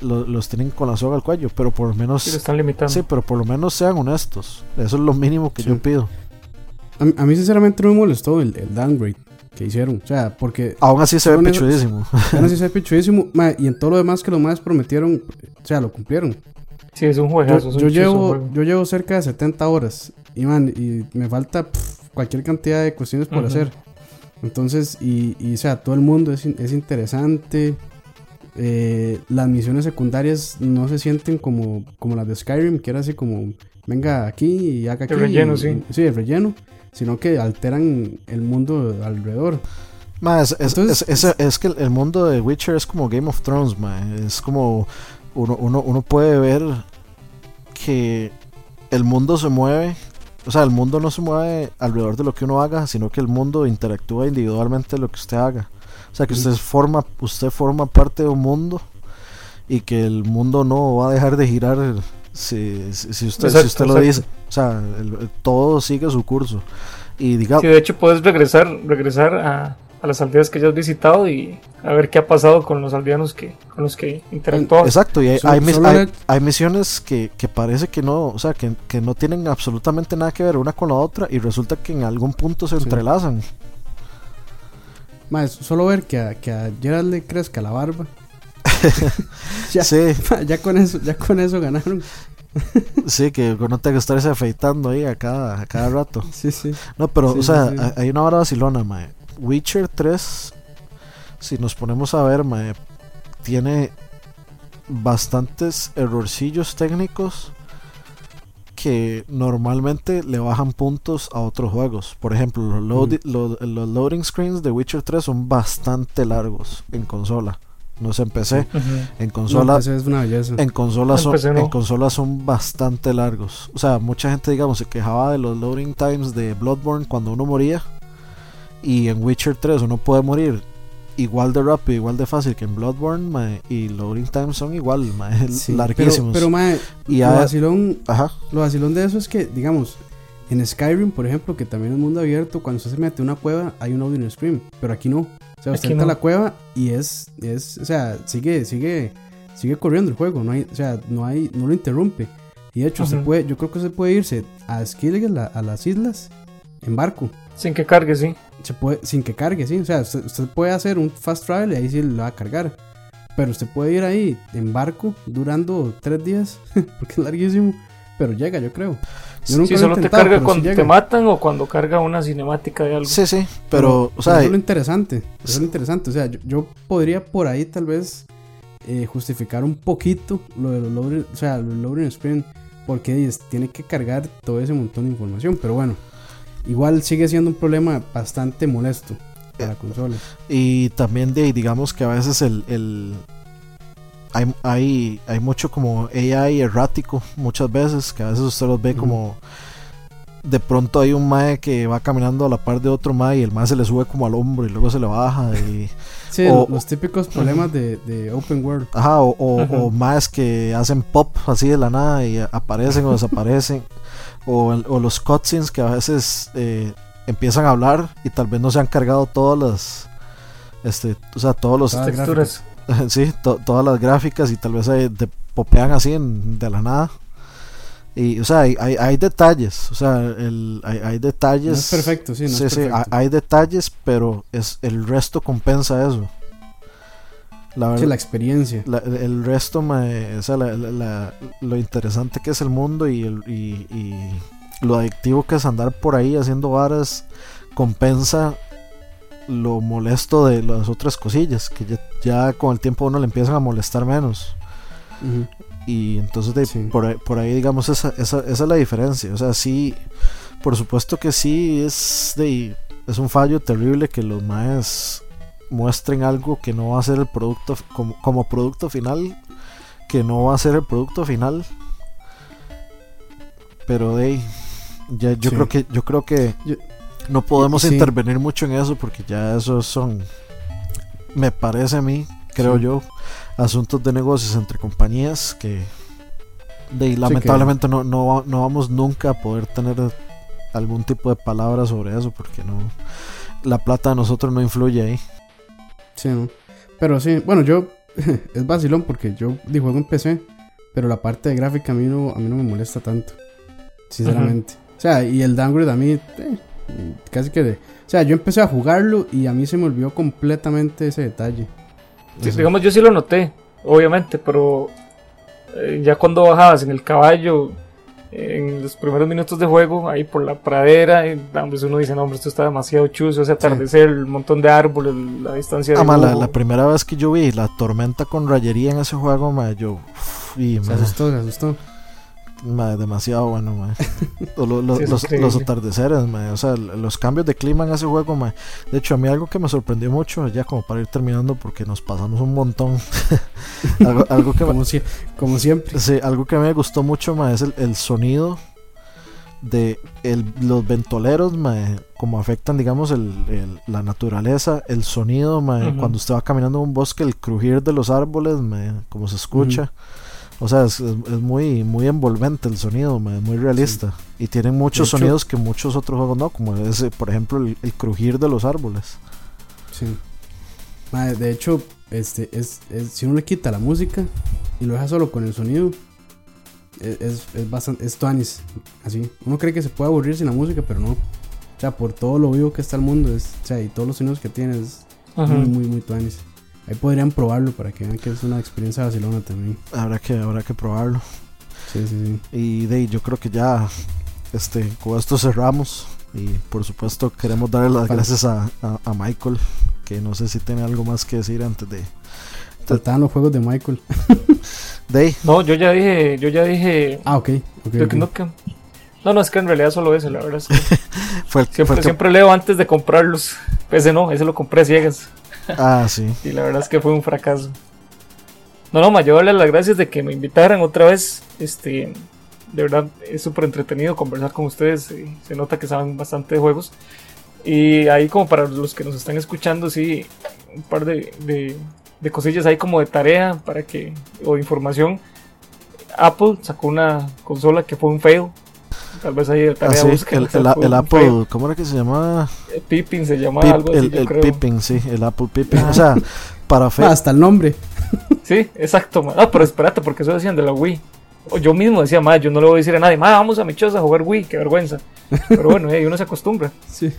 lo- los tienen con la soga al cuello, pero por lo menos, Sí, lo están limitando. sí, pero por lo menos sean honestos. Eso es lo mínimo que Sí. yo pido. a, mí- a mí sinceramente no me molestó el, el downgrade que hicieron, o sea, porque Aún así se ve pichudísimo. bueno, sí se ve pichudísimo, y en todo lo demás que los más prometieron, o sea, lo cumplieron. Sí, es un Yo, juegazo. es un yo chizo llevo, juego. yo llevo cerca de 70 horas y, man, y me falta pff, cualquier cantidad de cuestiones por Ujú. hacer. Entonces, y, y, o sea, todo el mundo es, es interesante. Eh, las misiones secundarias no se sienten como, como las de Skyrim, que era así como, venga aquí y haga aquí. El relleno, y- sí. Sí, el relleno. Sino que alteran el mundo alrededor. Ma, es, es, Entonces- es, es- es que el mundo de Witcher es como Game of Thrones, ma. Es como uno, uno, uno puede ver que el mundo se mueve. O sea, el mundo no se mueve alrededor de lo que uno haga, sino que el mundo interactúa individualmente de lo que usted haga. O sea, que usted forma, usted forma parte de un mundo y que el mundo no va a dejar de girar si, si, si usted, si usted lo dice. O sea, el- todo sigue su curso. Y diga, Sí, de hecho puedes regresar, regresar a, a las aldeas que ya has visitado y a ver qué ha pasado con los aldeanos que, con los que interactuabas. Exacto, y hay, hay mis- solo hay- era- hay misiones que, que parece que no, o sea, que, que no tienen absolutamente nada que ver una con la otra y resulta que en algún punto se Sí. entrelazan. Más, solo ver que a, que a Gerald le crezca la barba. ya, Sí, ya con eso, ya con eso ganaron. Sí, que no tenga que estarse afeitando ahí a cada, a cada rato. Sí, sí. No, pero, Sí, o sea, sí, hay una hora vacilona, mae. Witcher 3, si nos ponemos a ver, mae, tiene bastantes errorcillos técnicos que normalmente le bajan puntos a otros juegos. Por ejemplo, los, los loading screens de Witcher 3 son bastante largos en consola. No sé en PC. En No, consola, pues es una belleza. en consolas son, no. en consolas son bastante largos. O sea, mucha gente, digamos, se quejaba de los loading times de Bloodborne cuando uno moría. Y en Witcher 3 uno puede morir igual de rápido, igual de fácil que en Bloodborne. mae, y loading times son igual, mae, Sí, larguísimos. Pero, pero mae, y lo, ya- vacilón, ajá, lo vacilón de eso es que, digamos, en Skyrim, por ejemplo, que también es mundo abierto, cuando usted se mete a una cueva hay un audio stream, pero aquí no. O sea, usted entra a la cueva y es, es, o sea, sigue, sigue, sigue corriendo el juego, no hay, o sea, no hay, no lo interrumpe. Y de hecho, Ujú. puede, yo creo que se puede irse a Skilligan, a, a las islas, en barco. Sin que cargue, sí. Se puede, sin que cargue, sí. O sea, usted, usted puede hacer un fast travel y ahí sí lo va a cargar. Pero usted puede ir ahí en barco durando tres días, porque es larguísimo. Pero llega, yo creo. Yo nunca solo te carga pero sí cuando te matan o cuando carga una cinemática de algo. sí, sí. Pero, o sea, eso es lo interesante. Eso es lo interesante. O sea, yo, yo podría por ahí tal vez eh, justificar un poquito lo de los loading, o sea, los loading screen, porque es- tiene que cargar todo ese montón de información. Pero bueno, igual sigue siendo un problema bastante molesto para la consola. Y también de, digamos que a veces el, el- hay, hay, hay mucho como AI errático muchas veces, que a veces usted los ve como de pronto hay un mae que va caminando a la par de otro mae y el mae se le sube como al hombro y luego se le baja y Sí, O- los típicos problemas de, de Open World. ajá o, o, o maes que hacen pop así de la nada y aparecen o desaparecen o, o los cutscenes que a veces eh, empiezan a hablar y tal vez no se han cargado todas las este o sea todos los Texturas. sí, to- todas las gráficas y tal vez ahí te popean así en- de la nada. Y, o sea, hay, hay, hay detalles, o sea, el, hay, hay detalles. No es perfecto, sí, no sí, es sí, hay, detalles, pero es el resto compensa eso. La Sí, la experiencia. la- el resto, me, o sea, la- la- la- lo interesante que es el mundo y, el, y, y lo adictivo que es andar por ahí haciendo varas, compensa lo molesto de las otras cosillas, que ya, ya con el tiempo uno le empiezan a molestar menos. Y entonces de, Sí. por, ahí, por ahí, digamos, esa, esa, esa es la diferencia. O sea, sí, por supuesto que sí, es, de, es un fallo terrible que los maes muestren algo que no va a ser el producto, como, como producto final, que no va a ser el producto final. Pero de ya, yo Sí. creo que, yo creo que Yo- no podemos sí. intervenir mucho en eso porque ya esos son, me parece a mí, creo Sí. yo, asuntos de negocios entre compañías que de, lamentablemente no, no, no vamos nunca a poder tener algún tipo de palabra sobre eso porque no la plata de nosotros no influye ahí. Sí, ¿no? Pero sí, bueno, yo. es vacilón porque yo di juego en PC. Pero la parte de gráfica a mí no, a mí no me molesta tanto. Sinceramente. O sea, y el downgrade a mí. eh, casi que de. O sea, yo empecé a jugarlo y a mí se me olvidó completamente ese detalle. Sí, digamos, yo sí lo noté, obviamente, pero eh, ya cuando bajabas en el caballo, en los primeros minutos de juego, ahí por la pradera, y, pues uno dice, no, hombre, esto está demasiado chuzo, ese atardecer, el montón de árboles, la distancia de Ah, la, la primera vez que yo vi la tormenta con rayería en ese juego, ma, yo uf, y, se asustó, se asustó. Mae, demasiado bueno, mae. O lo- lo- Sí, es los, atardeceres, mae, o sea, los cambios de clima en ese juego, mae. De hecho, a mí algo que me sorprendió mucho, ya como para ir terminando, porque nos pasamos un montón. algo, algo que me, Como, si- como siempre. Sí, algo que me gustó mucho, es el, el sonido de el- los ventoleros, como afectan, digamos, el, el- la naturaleza, el sonido, cuando usted va caminando en un bosque, el crujir de los árboles, como se escucha. O sea, es, es- es muy, muy envolvente el sonido, ma, es muy realista. Y tienen muchos hecho- sonidos que muchos otros juegos no, como ese, por ejemplo, el, el crujir de los árboles. Sí. De hecho, este, es, es- si uno le quita la música y lo deja solo con el sonido, es, es, es bastante, es tuanis, así. Uno cree que se puede aburrir sin la música, pero no. O sea, por todo lo vivo que está el mundo, es, o sea, y todos los sonidos que tiene, es muy, muy, muy tuanis. Ahí podrían probarlo para que vean que es una experiencia vacilona también. Habrá que, habrá que probarlo. Sí, sí, sí. Y de ahí, yo creo que ya este, con esto cerramos. Y por supuesto queremos darle las Vale. gracias a, a- a Michael, que no sé si tiene algo más que decir antes de... Faltaban los juegos de Michael. De No, yo ya dije, yo ya dije Ah, ok. ok, Duke ok. Nukem. No, no, es que en realidad solo ese, la verdad es que fue el, fue siempre, el que- siempre leo antes de comprarlos. Ese no, ese lo compré ciegas. Ah, sí. Y la verdad es que fue un fracaso. No, no, ma, yo darle las gracias de que me invitaran otra vez. Este, de verdad es súper entretenido conversar con ustedes. y se nota que saben bastante de juegos. Y ahí como para los que nos están escuchando, sí, un par de, de, de cosillas ahí como de tarea para que, o información. Apple sacó una consola que fue un fail. Tal vez ahí Ah, tarea sí, busquen, el, el- el Apple. ¿cómo era que se llamaba? Eh, Pippin se llamaba Pip- algo así, el yo el creo. Pipping, sí, el Apple Pipping. O sea, para fe... Ah, hasta el nombre. Sí, exacto. No, pero espérate, porque eso decían de la Wii. O yo mismo decía, ma, yo no le voy a decir a nadie, ma, vamos a mi choza a jugar Wii, qué vergüenza. Pero bueno, eh, uno se acostumbra. Sí.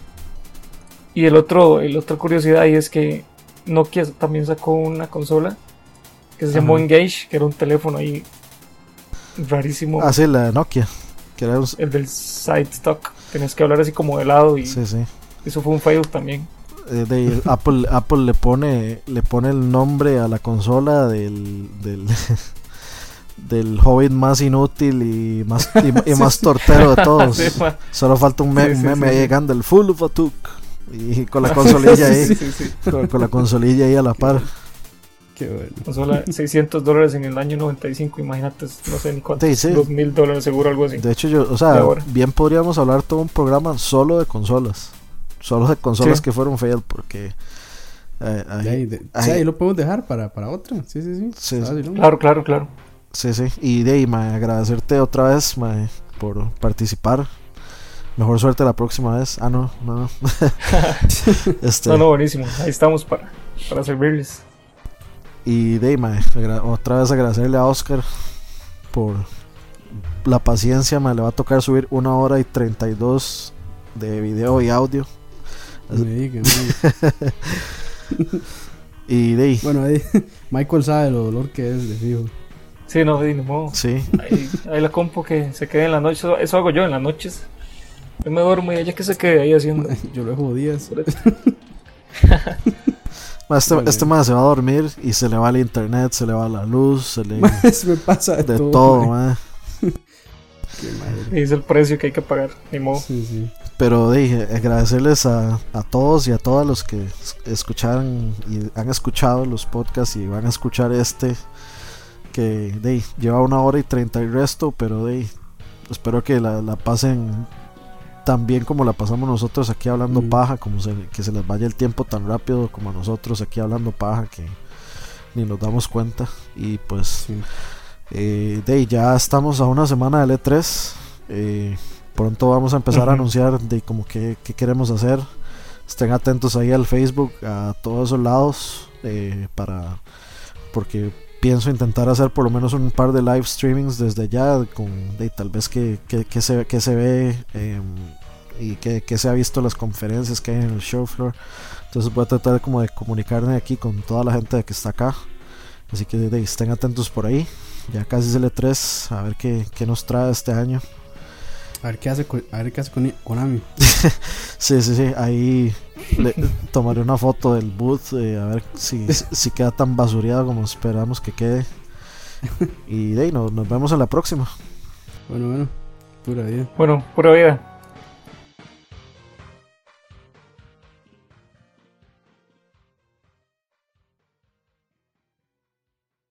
Y el otro, el otra curiosidad ahí es que Nokia también sacó una consola que se llamó Ajá. Engage, que era un teléfono ahí rarísimo, Ah, sí, la Nokia. Que era un- el del side stock. Tenías que hablar así como de lado y Sí, sí. eso fue un fail también. Eh, de Apple, Apple le pone le pone el nombre a la consola del del, del hobbit más inútil y más y, y más tortero de todos. Sí. Solo falta un, Sí, meme sí, llegando el full of a tuk y con la consolilla ahí con la consolilla ahí a la par. Qué bueno. Consola 600 dólares en el año 95, imagínate, no sé ni cuánto. Sí, sí. 2000 dólares seguro, algo así. De hecho yo, o sea, bien podríamos hablar todo un programa solo de consolas. Solo de consolas Sí. que fueron fail porque eh, ahí- De ahí, de- ahí- sí, ahí lo podemos dejar para, para otra. Sí, sí, sí. Sí, Está sí. vacilón. Claro, claro, claro. Sí, sí. Y de ahí, agradecerte otra vez, por participar. Mejor suerte la próxima vez. Ah, no, no. no. este, No, no, buenísimo. Ahí estamos para, para servirles. Y de ahí, otra vez agradecerle a Oscar por la paciencia. mae, le va a tocar subir una hora y 32 de video y audio. Me mae. Y de ahí, Bueno, ahí, Michael sabe lo dolor que es de fijo. Sí, no, sí, ni modo. sí. Ahí, ahí la compo que se quede en la noche. Eso, eso hago yo en las noches. Yo me duermo y ella que se quede ahí haciendo. Yo lo dejo días. Este, Vale. este mae se va a dormir y se le va el internet, se le va la luz, se le. Me pasa de, de todo. todo. Qué madre. Es el precio que hay que pagar. Ni modo. Sí, sí. Pero dije, agradecerles a, a todos y a todas los que es- escucharon y han escuchado los podcasts y van a escuchar este que de, lleva una hora y treinta y resto, pero de, espero que la, la pasen tan bien como la pasamos nosotros aquí hablando Mm. paja, como se, que se les vaya el tiempo tan rápido como a nosotros aquí hablando paja que ni nos damos cuenta y pues sí. eh, de ya estamos a una semana del E3. eh, pronto vamos a empezar a anunciar de como que, qué queremos hacer. Estén atentos ahí al Facebook, a todos esos lados, eh, para porque pienso intentar hacer por lo menos un par de live streamings desde allá, con tal vez que, que, se, que se ve eh, y que, que se ha visto las conferencias que hay en el show floor. Entonces voy a tratar como de comunicarme aquí con toda la gente que está acá. Así que de, estén atentos por ahí. Ya casi es el E3, a ver qué, qué nos trae este año. A ver qué hace con, a ver qué hace con Konami. Sí, sí, sí, ahí le- tomaré una foto del booth, eh, a ver si, si queda tan basureado como esperamos que quede. Y de ahí, nos, nos vemos en la próxima. Bueno, bueno, pura vida. Bueno, pura vida.